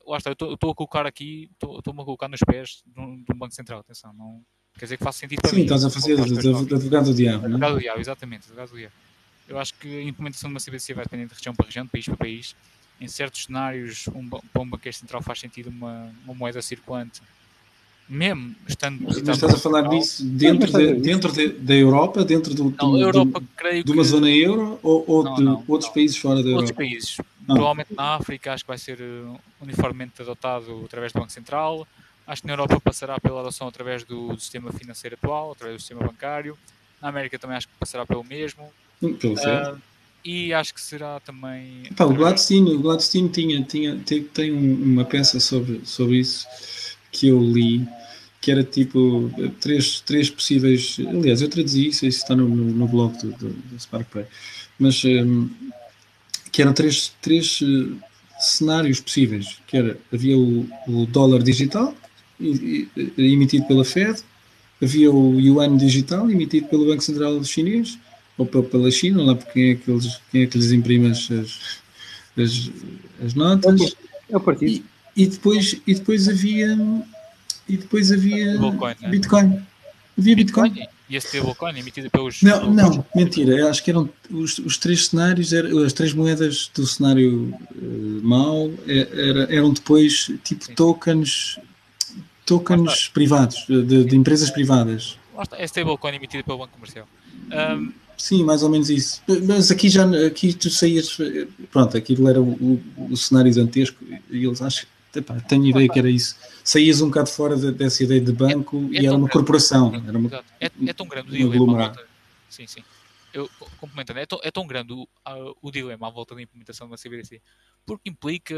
estou a colocar aqui, estou-me a colocar nos pés de um, de um, Banco Central. Atenção, não quer dizer que faz sentido para Sim, mim. Sim, estás a fazer advogado do diabo. É? Advogado do diabo, exatamente. Advogado do diabo. Eu acho que a implementação de uma CBDC vai depender de região para região, de país para país. Em certos cenários, um, para um banqueiro central faz sentido uma, uma moeda circulante mesmo estando mas estás a falar disso dentro, de, dentro de, da Europa, dentro do, não, do, Europa, do, creio de uma que... zona euro ou, ou não, de não, outros países fora da Europa? Outros países. Provavelmente na África acho que vai ser eh, uniformemente adotado através do Banco Central. Acho que na Europa passará pela adoção através do, do sistema financeiro atual, através do sistema bancário. Na América também acho que passará pelo mesmo. Pelo uh, e acho que será também. Pá, o Gladstein, o Gladstein tinha, tinha, tem, tem uma peça sobre, sobre isso que eu li que era tipo três, três possíveis. Aliás, eu traduzi isso, isso está no, no, blog do, do, do SparkPay, mas um, que eram três, três uh, cenários possíveis: que era, havia o, o dólar digital, emitido pela Fed, havia o yuan digital, emitido pelo Banco Central Chinês, ou pela China, lá porque quem é que, eles, quem é que lhes imprime as, as, as notas. É o partido. E, e, depois, e depois havia e depois havia stablecoin, né? Bitcoin. Havia Bitcoin. E esse stablecoin emitido pelos. Não, não, mentira. Acho que eram os, os três cenários, eram, as três moedas do cenário uh, mau era, eram depois tipo Sim. tokens tokens privados, de, de, empresas privadas. É stablecoin emitido pelo Banco Comercial. Um... Sim, mais ou menos isso. Mas aqui já aqui tu saías. Pronto, aquilo era o, o, o cenário dantesco e eles acham Epá, tenho ideia que era isso. Saías um bocado fora de, dessa ideia de banco é, é e era uma grande, corporação. Era uma, é, é, tão grande o dilema. Sim, sim. Eu, complementando, é tão, é tão grande o, o dilema à volta da implementação da CBDC, porque implica.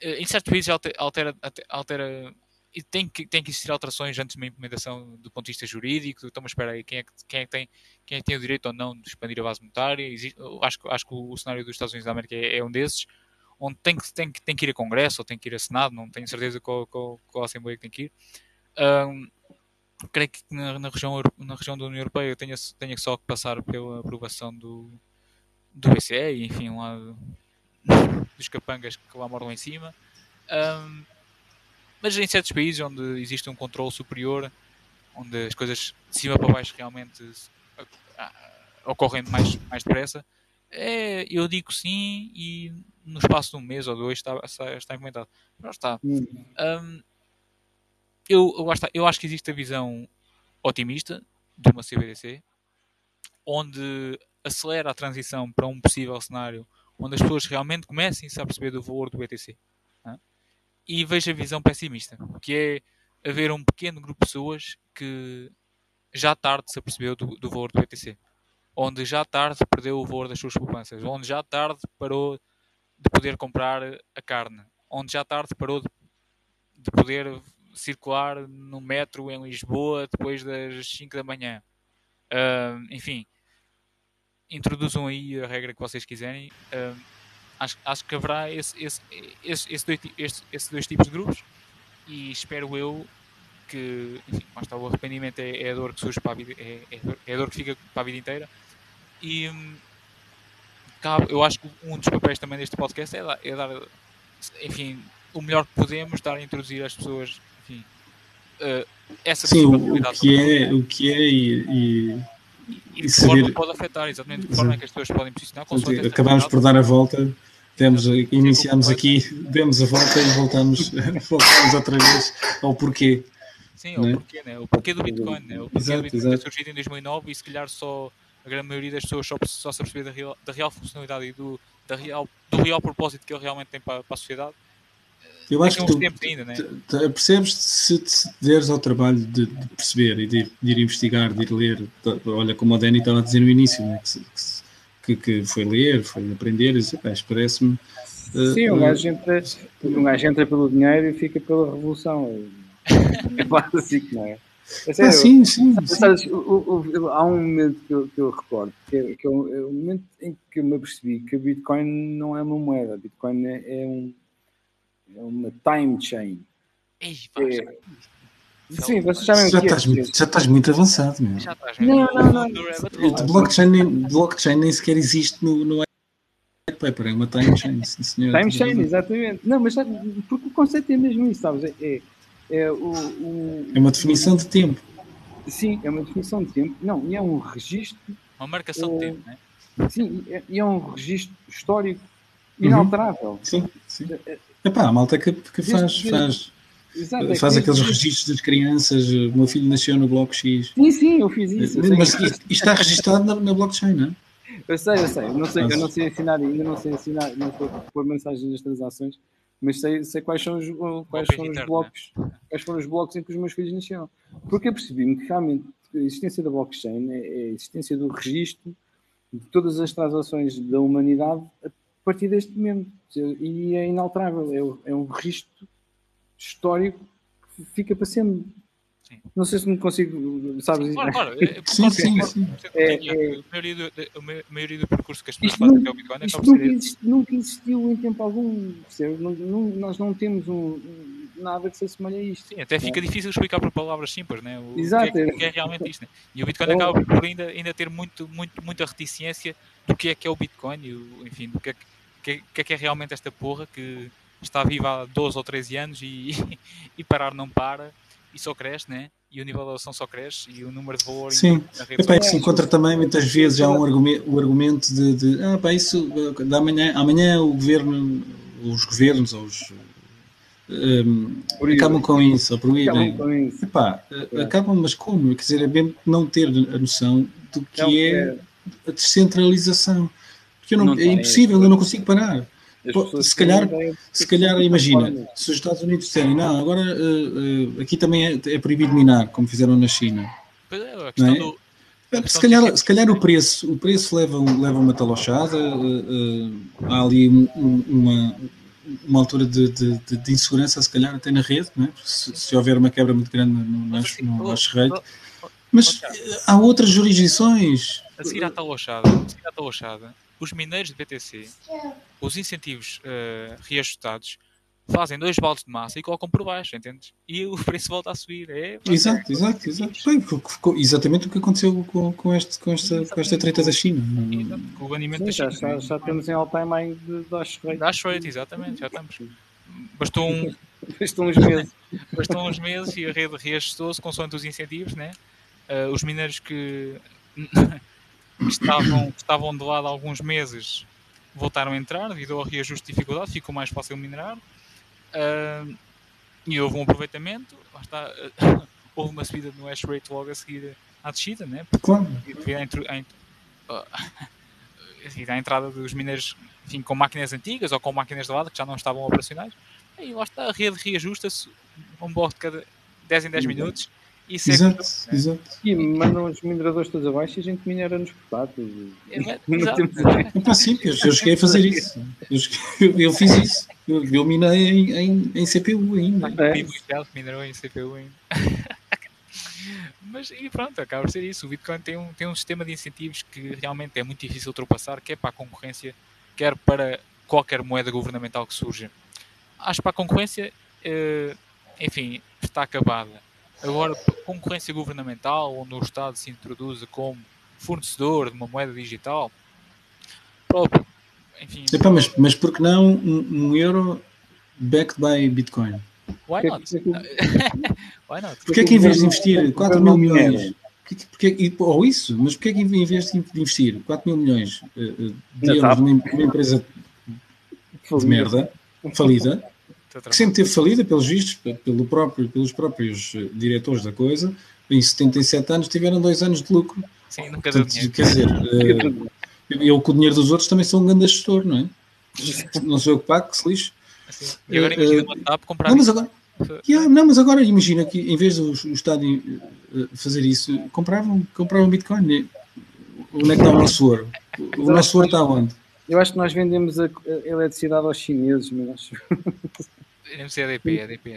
Eh, em certos países altera, altera e tem que, tem que existir alterações antes de uma implementação do ponto de vista jurídico. Então, mas espera aí, quem é que, quem é que, tem, quem é que tem o direito ou não de expandir a base monetária? Existe, acho, acho que o cenário dos Estados Unidos da América é, é um desses onde tem que, tem, tem que ir a Congresso ou tem que ir a Senado, não tenho certeza qual, qual, qual Assembleia que tem que ir. Um, creio que na, na região, na região da União Europeia tenha, tenha só que passar pela aprovação do, do BCE e enfim lá dos capangas que lá moram em cima. Um, mas em certos países onde existe um controle superior, onde as coisas de cima para baixo realmente ocorrem mais, mais depressa, é, eu digo sim e no espaço de um mês ou dois está, está, implementado. Já está. Um, eu, eu, eu acho que existe a visão otimista de uma CBDC, onde acelera a transição para um possível cenário onde as pessoas realmente comecem -se a perceber do valor do BTC. Né? E vejo a visão pessimista, que é haver um pequeno grupo de pessoas que já tarde se apercebeu do, do valor do BTC. Onde já tarde perdeu o valor das suas poupanças. Onde já tarde parou de poder comprar a carne. Onde já tarde parou de, de poder circular no metro em Lisboa depois das 5 da manhã. Uh, enfim, introduzam aí a regra que vocês quiserem. Uh, acho, acho que haverá esse, esse, esse, esse dois, esse, esses dois tipos de grupos e espero eu que enfim, mas está, o arrependimento é, é, a dor que surge para a vida, é, é, é, a dor que fica para a vida inteira. E cabe, eu acho que um dos papéis também deste podcast é dar, é dar enfim, o melhor que podemos, dar a introduzir às pessoas enfim, uh, essa Sim, o que é, o que é e, e e de que forma pode afetar, exatamente de que forma é que as pessoas podem posicionar. Portanto, acabamos por dar a volta, temos, iniciamos aqui, demos a volta e voltamos, voltamos outra vez ao porquê. Sim, ao é? porquê, né? o porquê do Bitcoin, né? o porquê exato, do Bitcoin ter surgido em 2009 e se calhar só a grande maioria das pessoas só, só se perceber da real, da real funcionalidade e do, da real, do real propósito que ele realmente tem para, para a sociedade eu acho que tu, ainda, né? percebes se te deres ao trabalho de, de perceber e de, de, ir investigar, de ir ler. Olha, como o Danny estava a dizer no início, né? que, que, que, foi ler, foi aprender, e disse, parece-me. Uh, Sim, um gajo, entra, um gajo entra pelo dinheiro e fica pela revolução. É básico, não é? É sério, ah, sim, sim. Sabes, o, o, o, há um momento que eu, que eu recordo, que, é, que é, o, é, o, momento em que eu me apercebi que o Bitcoin não é uma moeda, Bitcoin é, é um é uma time chain. Ei, é, Sim, vocês sabem já, estás, muito, já estás muito avançado, meu. Já estás não, não, não, não. Blockchain, blockchain nem sequer existe no, no paper, é uma time chain, sim, senhor. Time chain, exatamente. Não, mas porque o conceito é mesmo isso, sabes? É, é, é, o, o, é uma definição de tempo. Sim, é uma definição de tempo. Não, e é um registro. Uma marcação é, de tempo, não é? Sim, e é um registro histórico uhum. inalterável. Uhum. Sim, sim. É, Epá, a malta que, que faz, faz, Exato, faz é aqueles registros das crianças. O meu filho nasceu no bloco X. Sim, sim, eu fiz isso. Eu Mas isto, está registado na, na blockchain, não é? Eu sei, eu sei. Eu não sei, eu não sei ensinar, ainda não sei ensinar, não sei pôr mensagens nas transações, mas sei, sei quais são os, quais são os blocos, quais foram os blocos em que os meus filhos nasceram. Porque eu percebi-me que realmente a existência da blockchain é, é a existência do registro de todas as transações da humanidade a partir deste momento. E é inalterável, é, é um registro histórico que fica para sempre. Sim. Não sei se me consigo, sabes? Sim, claro, claro. É, sim, sim, sim. É, é, a, maioria do, a maioria do percurso que as pessoas fazem até o Bitcoin é nunca, existe, nunca existiu em tempo algum. Não, não, nós não temos um, nada que se assemelhe a isto. Sim, até fica difícil explicar por palavras simples, né? O, Exato. Que é, que é realmente isto, né? E o Bitcoin acaba por ainda, ainda ter muito, muito, muita reticência do que é que é o Bitcoin e, o, enfim, do que é que que, que é que é realmente esta porra que está viva há 12 ou 13 anos e, e parar não para e só cresce, né? E o nível de adoção só cresce e o número de valor Sim, se encontra também muitas vezes há um argumento, o argumento de, de ah, pá, isso da manhã, amanhã o governo, os governos ou os um, acabam com isso, ou proíbem. Epá, é. acabam, mas como? Quer dizer, é bem não ter a noção do que é, é a descentralização. Porque eu não, não é impossível, eu não consigo parar. Se calhar, se calhar, imagina, se os Estados Unidos disserem, não, agora uh, uh, aqui também é, é, proibido minar, como fizeram na China. Pois é, a questão é? do. Se calhar, se calhar o preço, o preço leva, leva uma talochada, uh, há ali um, uma, uma altura de, de, de, insegurança, se calhar até na rede, é? se, se, houver uma quebra muito grande no, no, no, no Mas há outras jurisdições. A seguir à talochada, a seguir à talochada os mineiros de BTC, os incentivos uh, reajustados, fazem dois baldes de massa e colocam por baixo, entendes? E o preço volta a subir. É, exato, é, exato, exato. Bem, exatamente o que aconteceu com, com, este, com, esta, com esta treta da China. Exato, com o banimento Sim, da já, China. já, já temos em all-time high de Dash Rate. Dash Rate, exatamente, já estamos. Bastou, um, Bastou uns meses. bastou uns meses e a rede reajustou-se consoante os incentivos, né? Uh, os mineiros que estavam, estavam de lado há alguns meses voltaram a entrar devido ao reajuste de dificuldade, ficou mais fácil minerar. Uh, e houve um aproveitamento, está, uh, houve uma subida no hash rate logo a seguir à descida, né? Claro. devido à, à entrada dos mineiros enfim, com máquinas antigas ou com máquinas de lado que já não estavam operacionais. E lá está, a rede reajusta-se um bloco de cada 10 em 10 minutos e segue Exato, né? exato. E mandam os mineradores todos abaixo e a gente minera nos portáteis. É, temos- Epá, sim, eu, eu cheguei a fazer isso. Eu, cheguei- eu fiz isso. Eu, eu minei em, em, em CPU ainda. É. Intel que minerou em CPU ainda. Mas e pronto, acaba por ser isso. O Bitcoin tem um, tem um sistema de incentivos que realmente é muito difícil ultrapassar, quer para a concorrência, quer para qualquer moeda governamental que surja. Acho que para a concorrência, eh, enfim, está acabada. Agora, concorrência governamental, onde o Estado se introduza como fornecedor de uma moeda digital, próprio, enfim, Epá, mas, mas por que não um, um euro backed by Bitcoin? why not? Why not? Porquê é que em vez de investir 4 mil milhões, porquê, porquê, e- ou isso, mas porquê é que em vez de investir 4 mil milhões eh, eh, de euros numa, numa empresa de merda, falida, que sempre teve falida, pelos vistos, pe- pelo próprio, pelos próprios eh, diretores da coisa, em 77 anos tiveram dois anos de lucro. Sim, nunca deu Portanto, quer dizer, eh, eu com o dinheiro dos outros também sou um grande gestor, não é? Não sou eu que pago, que se lixe. Assim. E agora imagina eh, uma TAP comprar Não, mas agora, Yeah, não, mas agora imagina que em vez do o Estado fazer isso, compravam, compravam Bitcoin. né? Onde é que está o nosso ouro? O nosso ouro está onde? Eu acho que nós vendemos a, a eletricidade aos chineses, mas acho ser EDP, EDP.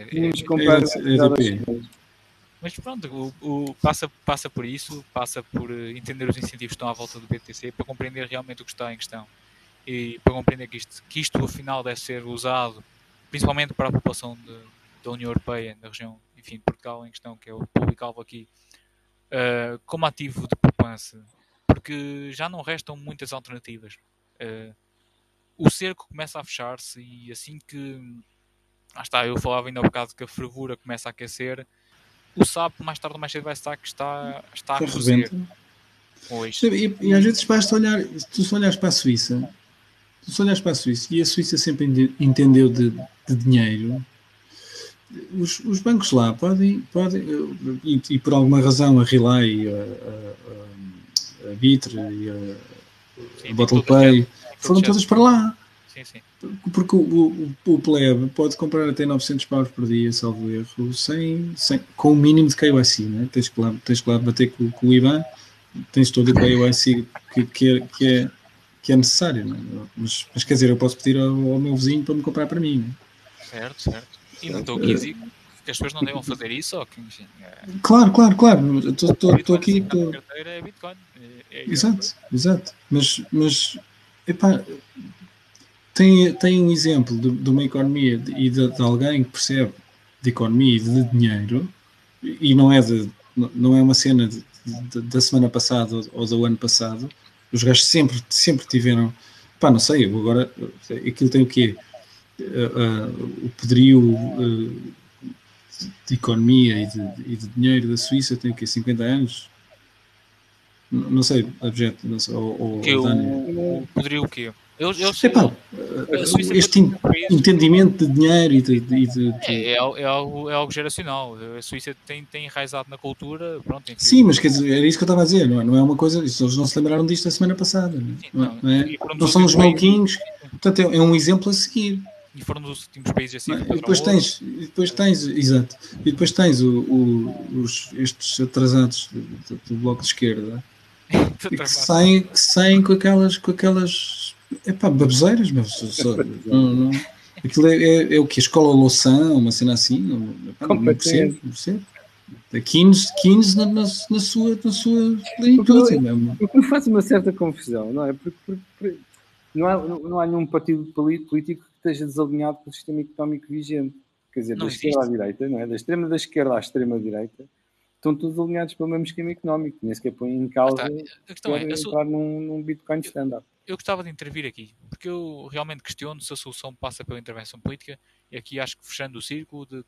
Mas pronto, o, o- passa, passa por isso, passa por eh, entender os incentivos que estão à volta do BTC para compreender realmente o que está em questão. E para compreender que isto, que isto afinal deve ser usado principalmente para a população de- da União Europeia, da região, enfim, de Portugal em questão, que é o público-alvo aqui, eh, como ativo de poupança, porque já não restam muitas alternativas. Eh, o cerco começa a fechar-se e assim que lá está, eu falava ainda há bocado que a fervura começa a aquecer, o sapo mais tarde ou mais cedo vai estar que está, está a cozer. E, e às vezes basta olhar, se tu se olhares para a Suíça, tu se olhares para a Suíça, e a Suíça sempre ende- entendeu de, de dinheiro, os, os bancos lá podem, podem e, e por alguma razão a Relay, a, a, a, Bitre e a, Sim, a tem Bottle todo o Pay género, tem todo foram todas para lá. Sim, sim. Porque o, o, o plebe pode comprar até 900 paus por dia, salvo erro, sem, sem, com o mínimo de KYC. Né? Tens, que lá, tens que lá bater com, com o IBAN, tens todo o KYC que, que, é, que, é, que é necessário. Né? Mas, mas quer dizer, eu posso pedir ao, ao meu vizinho para me comprar para mim. Né? Certo, certo. E não estou aqui a dizer que as pessoas não devam fazer isso, ou que, enfim, é, Claro, claro, claro. Estou aqui. tô- na carteira é Bitcoin. É, é- Exato, exato. Mas, mas epá, tem, tem um exemplo de, de uma economia de- e de, de alguém que percebe de economia e de dinheiro, e não é, de, não é uma cena da semana passada ou, do ano passado. Os gajos sempre, sempre tiveram. Pá, não sei, agora aquilo tem o quê? Ah, ah, o poderio ah, de economia e de, e de dinheiro da Suíça tem o quê? 50 anos? Não não sei, objeto, não sei, ou, ou que o, Dani. o poderia o quê? Eu, eu Epá, a Suíça este in- dos países- entendimento de dinheiro e de, de- de- é, é, é algo, é algo geracional. A Suíça tem, tem enraizado na cultura. Pronto, enfim. Sim, mas quer dizer, era isso que eu estava a dizer, não é, não é uma coisa, eles não se lembraram disto a semana passada, não é? Não é- não é? Não são os maluquinhos, portanto é, é um exemplo a seguir. E foram dos últimos países assim. não é? que E depois tens, e depois tens, exato, e depois tens o, o- os, estes atrasados do, do- do bloco de esquerda que saem, que saem com aquelas, com aquelas epá, baboseiras, mas só- só- não, não, aquilo é, é, é o que? A escola Louçã, uma cena assim, não, epá, não percebo, não percebo. A 15, 15 na, na, na sua, na sua plenitude mesmo. O que me faz uma certa confusão, não é? Porque, porque- porque não, há, não há nenhum partido político que esteja desalinhado com o sistema económico vigente. Quer dizer, Não da esquerda à existe. direita, não é? Da extrema da esquerda à extrema direita, estão todos alinhados pelo mesmo esquema económico. Nem sequer põem em causa está. A questão é, entrar num, num Bitcoin standard. Eu gostava de intervir aqui, porque eu realmente questiono se a solução passa pela intervenção política, e aqui acho que fechando o círculo de,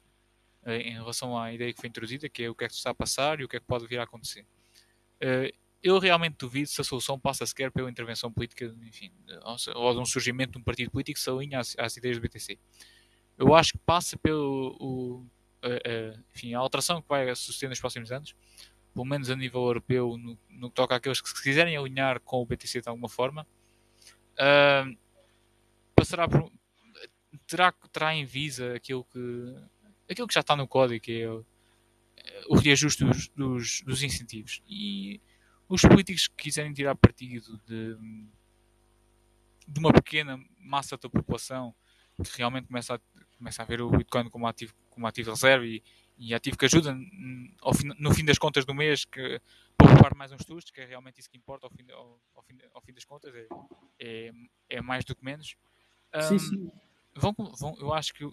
eh, em relação à ideia que foi introduzida, que é o que é que está a passar e o que é que pode vir a acontecer. Eh, Eu realmente duvido se a solução passa sequer pela intervenção política, enfim, ou de um surgimento de um partido político que se alinha às, às ideias do BTC. Eu acho que passa pelo, o- a- a- enfim, a alteração que vai suceder nos próximos anos, pelo menos a nível europeu, no, no que toca àqueles que se quiserem alinhar com o BTC de alguma forma, ah, passará por, terá, terá em visa aquilo que, aquilo que já está no código, que é o, o reajuste dos, dos, dos incentivos. E os políticos que quiserem tirar partido de, de uma pequena massa da população que realmente começa a, começa a ver o Bitcoin como ativo, como ativo reserva e, e ativo que ajuda no fim das contas do mês que, para poupar mais uns custos, que é realmente isso que importa ao fim, ao, ao fim, ao fim das contas, é, é, é mais do que menos. Sim, Hum, sim. vão, vão, eu acho que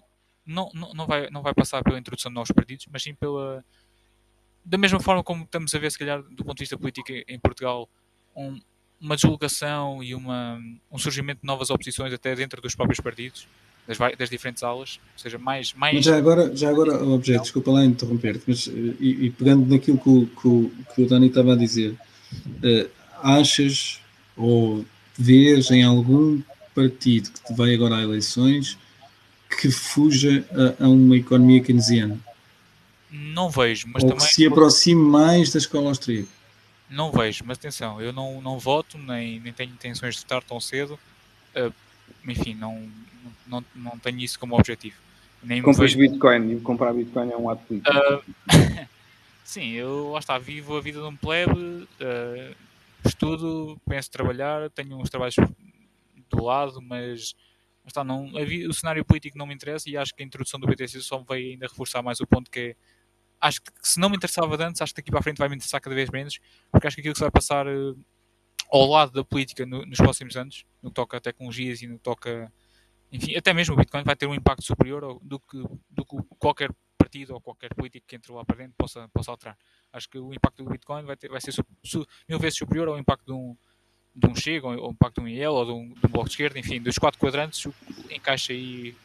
não, não, não, vai, não vai passar pela introdução de novos partidos, mas sim pela. Da mesma forma como estamos a ver, se calhar, do ponto de vista político em Portugal, um- uma deslocação e uma, um surgimento de novas oposições até dentro dos próprios partidos, das, das diferentes aulas, ou seja, mais. mais Mas já agora, já agora oh, objeto, desculpa lá interromper-te, mas eh, e, e pegando naquilo que o, que, o, que o Dani estava a dizer, eh, achas ou vês em algum partido que vai agora a eleições que fuja a, a uma economia keynesiana? não vejo, mas ou também. que se aproxime mais da escola austríaca? Não vejo, mas atenção, eu não, não voto, nem, nem tenho intenções de votar tão cedo. Uh, enfim, não, não, não tenho isso como objetivo. Nem Compras vejo- Bitcoin e comprar Bitcoin é um ato político. Uh, sim, eu lá está, vivo a vida de um plebe, uh, estudo, penso trabalhar, tenho uns trabalhos do lado, mas está, não, a o cenário político não me interessa e acho que a introdução do BTC só me vai ainda reforçar mais o ponto que é acho que se não me interessava antes, acho que daqui para a frente vai me interessar cada vez menos, porque acho que aquilo que se vai passar uh, ao lado da política no- nos próximos anos, no que toca a tecnologias e no que toca, enfim, até mesmo o Bitcoin vai ter um impacto superior do que, do que qualquer partido ou qualquer político que entre lá para dentro possa, possa alterar. Acho que o impacto do Bitcoin vai, ter, vai ser su- su- mil vezes superior ao impacto de um, de um Chega, ou ao impacto de um IEL, ou de um, de um Bloco de Esquerda, enfim, dos quatro quadrantes, encaixa aí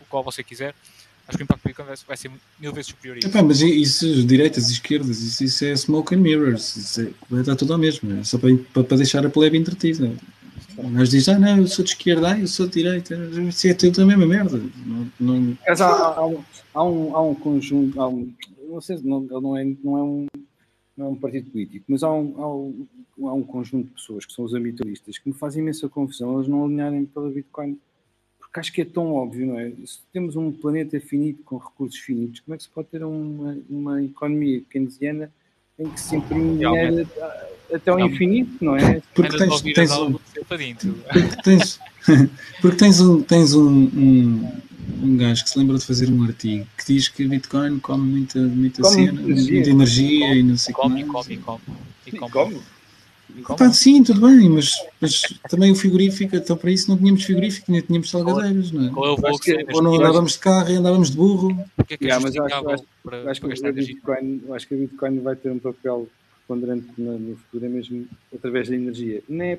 o qual você quiser. Acho que o impacto vai, ser mil vezes superior a isso. Epá, mas isso, direitas e esquerdas, isso, isso é smoke and mirrors, isso é, vai dar tudo ao mesmo, é só para, para, deixar a plebe entretida. Gajo diz, ah não, eu sou de esquerda, ah, eu sou de direita, isso é tudo a mesma merda. Não, não, Mas há, há um, há, um, há um conjunto, há um, não sei se não, não, é, não, é um, não é um partido político, mas há um, há, um, há um conjunto de pessoas que são os ambientalistas que me fazem imensa confusão eles não alinharem pela Bitcoin. Porque acho que é tão óbvio, não é? Se temos um planeta finito com recursos finitos, como é que se pode ter uma, uma economia keynesiana em que se imprime dinheiro até ao infinito, não é? porque tens, tens, um, porque tens, porque tens, um, tens um, um, um gajo que se lembra de fazer um artigo que diz que Bitcoin come muita, muita Come cena, muita energia. muita energia e não sei o que Come, come, come. E come. Pá, sim, tudo bem, mas, mas também o frigorífico, então para isso não tínhamos frigorífico, nem tínhamos salgadeiros, não é? Qual é o acho que que- Ou não andávamos de carro e andávamos de burro. Porque é que é Yeah, mas eu acho- acho- para, acho que para energia? Bitcoin, acho que a Bitcoin vai ter um papel preponderante no, no futuro, é mesmo através da energia. Não é,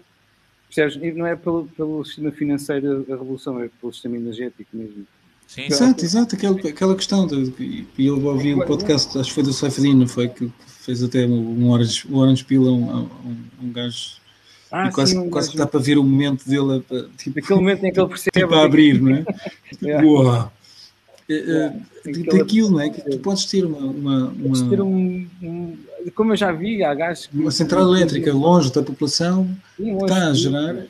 percebes? Não é pelo, pelo sistema financeiro a revolução, é pelo sistema energético mesmo. Sim. Exato, exato, aquela, aquela questão. De, e eu ouvi o podcast, acho que foi do Saifedin, não foi? Que fez até um Orange, um orange Peel a um, um, um gajo. Ah, e quase, sim, quase que mas está para ver o momento dele, a- tipo, naquele momento em que ele percebe tipo a abrir, não é? Yeah. Uau! Yeah. de- Aquele- Daquilo, não é? Que tu podes ter uma, uma, Tens de ter uma, um, um- Como eu já vi, há gajos que. uma central elétrica longe da população Sim, que está a longe, gerar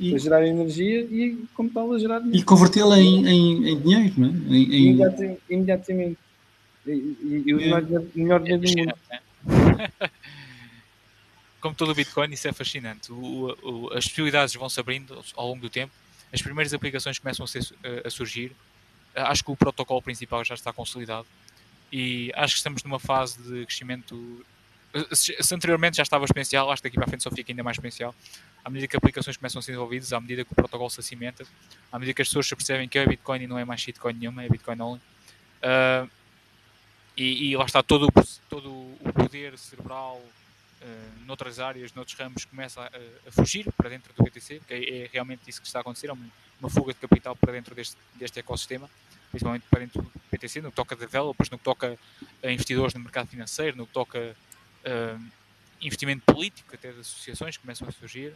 e, a gerar energia e como tal a gerar e convertê-la em, em, em dinheiro, não é? Em, em, imediatamente. E, e, e o É. melhor, dinheiro do mundo. né? Como todo o Bitcoin, isso é fascinante. O- o- as possibilidades vão se abrindo ao longo do tempo, as primeiras aplicações começam a, ser- a- a surgir. Acho que o protocolo principal já está consolidado e acho que estamos numa fase de crescimento se, se anteriormente já estava exponencial, acho que daqui para a frente só fica ainda mais exponencial. À medida que aplicações começam a ser desenvolvidas, à medida que o protocolo se cimenta, à medida que as pessoas percebem que é Bitcoin e não é mais shitcoin nenhuma, é Bitcoin only. Uh, e, e, lá está todo, todo o poder cerebral uh, noutras áreas, noutros ramos, começa a, a, fugir para dentro do BTC, que é, é, realmente isso que está a acontecer, é uma, uma fuga de capital para dentro deste, deste ecossistema, principalmente para dentro do BTC, no que toca a developers, no que toca a investidores no mercado financeiro, no que toca uh, investimento político, até de associações que começam a surgir,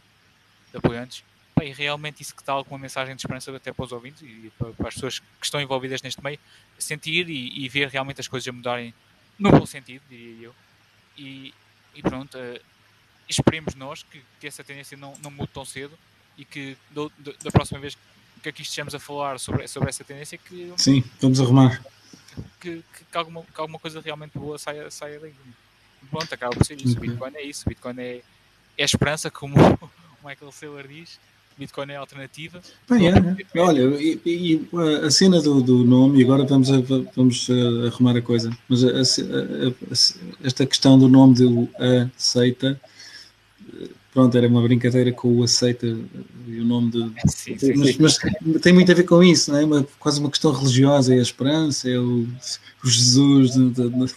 de apoiantes. E realmente isso que está alguma mensagem de esperança até para os ouvintes e para, as pessoas que estão envolvidas neste meio, sentir e, e, ver realmente as coisas a mudarem no bom sentido, diria eu. E, e pronto, uh, esperemos nós que, que, essa tendência não, não mude tão cedo e que do, do, da próxima vez que aqui estejamos a falar sobre, sobre essa tendência que... Sim, vamos arrumar. Que, que, que alguma, que alguma coisa realmente boa saia, saia daí pronto, acaba por ser isso. O Bitcoin é isso. O Bitcoin é, é esperança, como o Michael Saylor diz. Bitcoin é alternativa. Bem, é, é. Olha, e, e, a cena do, do nome, e agora vamos, a, vamos a arrumar a coisa, mas a, a, esta questão do nome de aceita, pronto, era uma brincadeira com o aceita e o nome de. Sim, sim, mas, mas, tem muito a ver com isso, não é? Uma, quase uma questão religiosa, é a esperança, é o, o Jesus. De, de, de,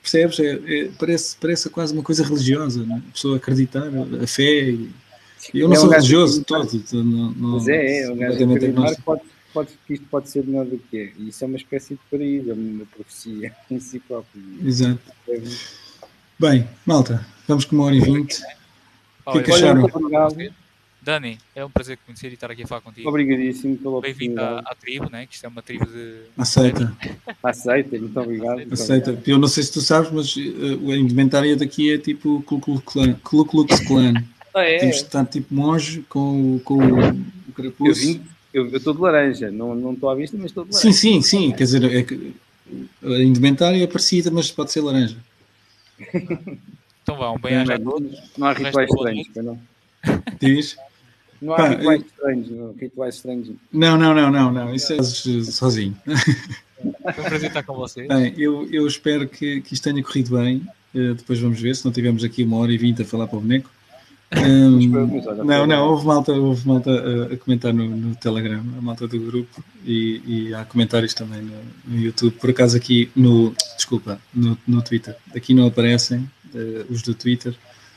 Percebes? É, é, parece, parece quase uma coisa religiosa, não é? a pessoa acreditar, a fé. E, eu não é sou religioso todo. Não, não, mas é, é, um gajo acreditar pode, pode, que isto pode ser melhor do que é. E isso é uma espécie de paraíso, é uma profecia em si próprio. Exato. É Bem, malta, vamos com uma hora e vinte. O que é que acharam? Dani, é um prazer conhecer e estar aqui a falar contigo. Obrigadíssimo pela Bem-vindo à, à, tribo, né? que isto é uma tribo de. Aceita. Aceita, muito obrigado. Aceita. Eu não sei se tu sabes, mas uh, a indumentária daqui é tipo Ku Klux Klan. Ah, é? Temos de estar tipo monge com, com o carapuço. Eu estou de laranja, não, não estou à vista, mas estou de laranja. Sim, sim, sim. Quer dizer, é a indumentária é parecida, mas pode ser laranja. então vá, um bem Não, não há rituais estranhos, não? Diz? Não há Pá, rituais estranhos, não. Rituais estranhos. Não, não, não, não, não. Isso é sozinho. Foi um prazer estar com vocês. Bem, eu, eu espero que, que isto tenha corrido bem. Uh, depois vamos ver, se não tivermos aqui uma hora e vinte a falar para o boneco. Um, não, não, houve malta, houve malta a, a comentar no, no, Telegram, a malta do grupo, e, e há comentários também no, no, YouTube. Por acaso aqui no, desculpa, no, no Twitter. Aqui não aparecem uh, os do Twitter,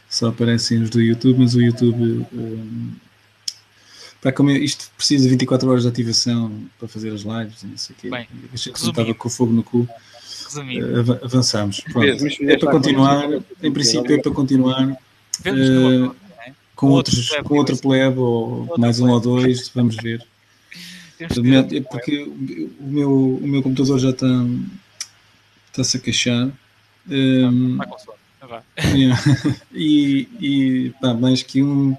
só aparecem os do YouTube, mas o YouTube um, para como isto precisa de 24 horas de ativação para fazer as lives, não sei o quê. Bem, achei que estava com o fogo no cu. Uh, avançamos. Pronto. É para continuar, em princípio é para continuar uh, com, outros, com outro plebe ou mais um ou dois, vamos ver. É porque o meu, o meu computador já está, está-se a queixar. Um, yeah. e, e pá, mais que um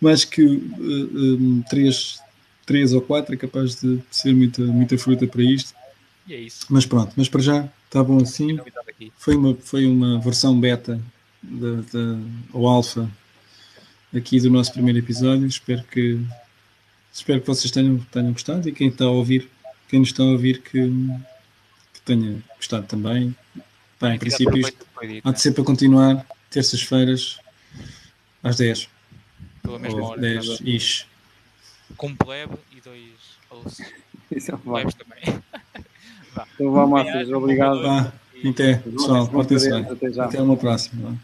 mais que um, três, três ou quatro é capaz de ser muita, muita fruta para isto. E é isso. Mas pronto, mas para já está bom assim. Foi uma, foi uma versão beta da, da, ou alfa aqui do nosso primeiro episódio. Espero que espero que vocês tenham, tenham gostado e quem está a ouvir, quem nos está a ouvir que, que tenha gostado também. Bem, em princípio isto há de ser para continuar terças-feiras às 10 pela mesma hora. 10 ish. Com um plebe e dois ouços. Isso é plebes também. Então vá, Márcio, obrigado. Vá, até, pessoal, portem-se bem. Até, até uma próxima.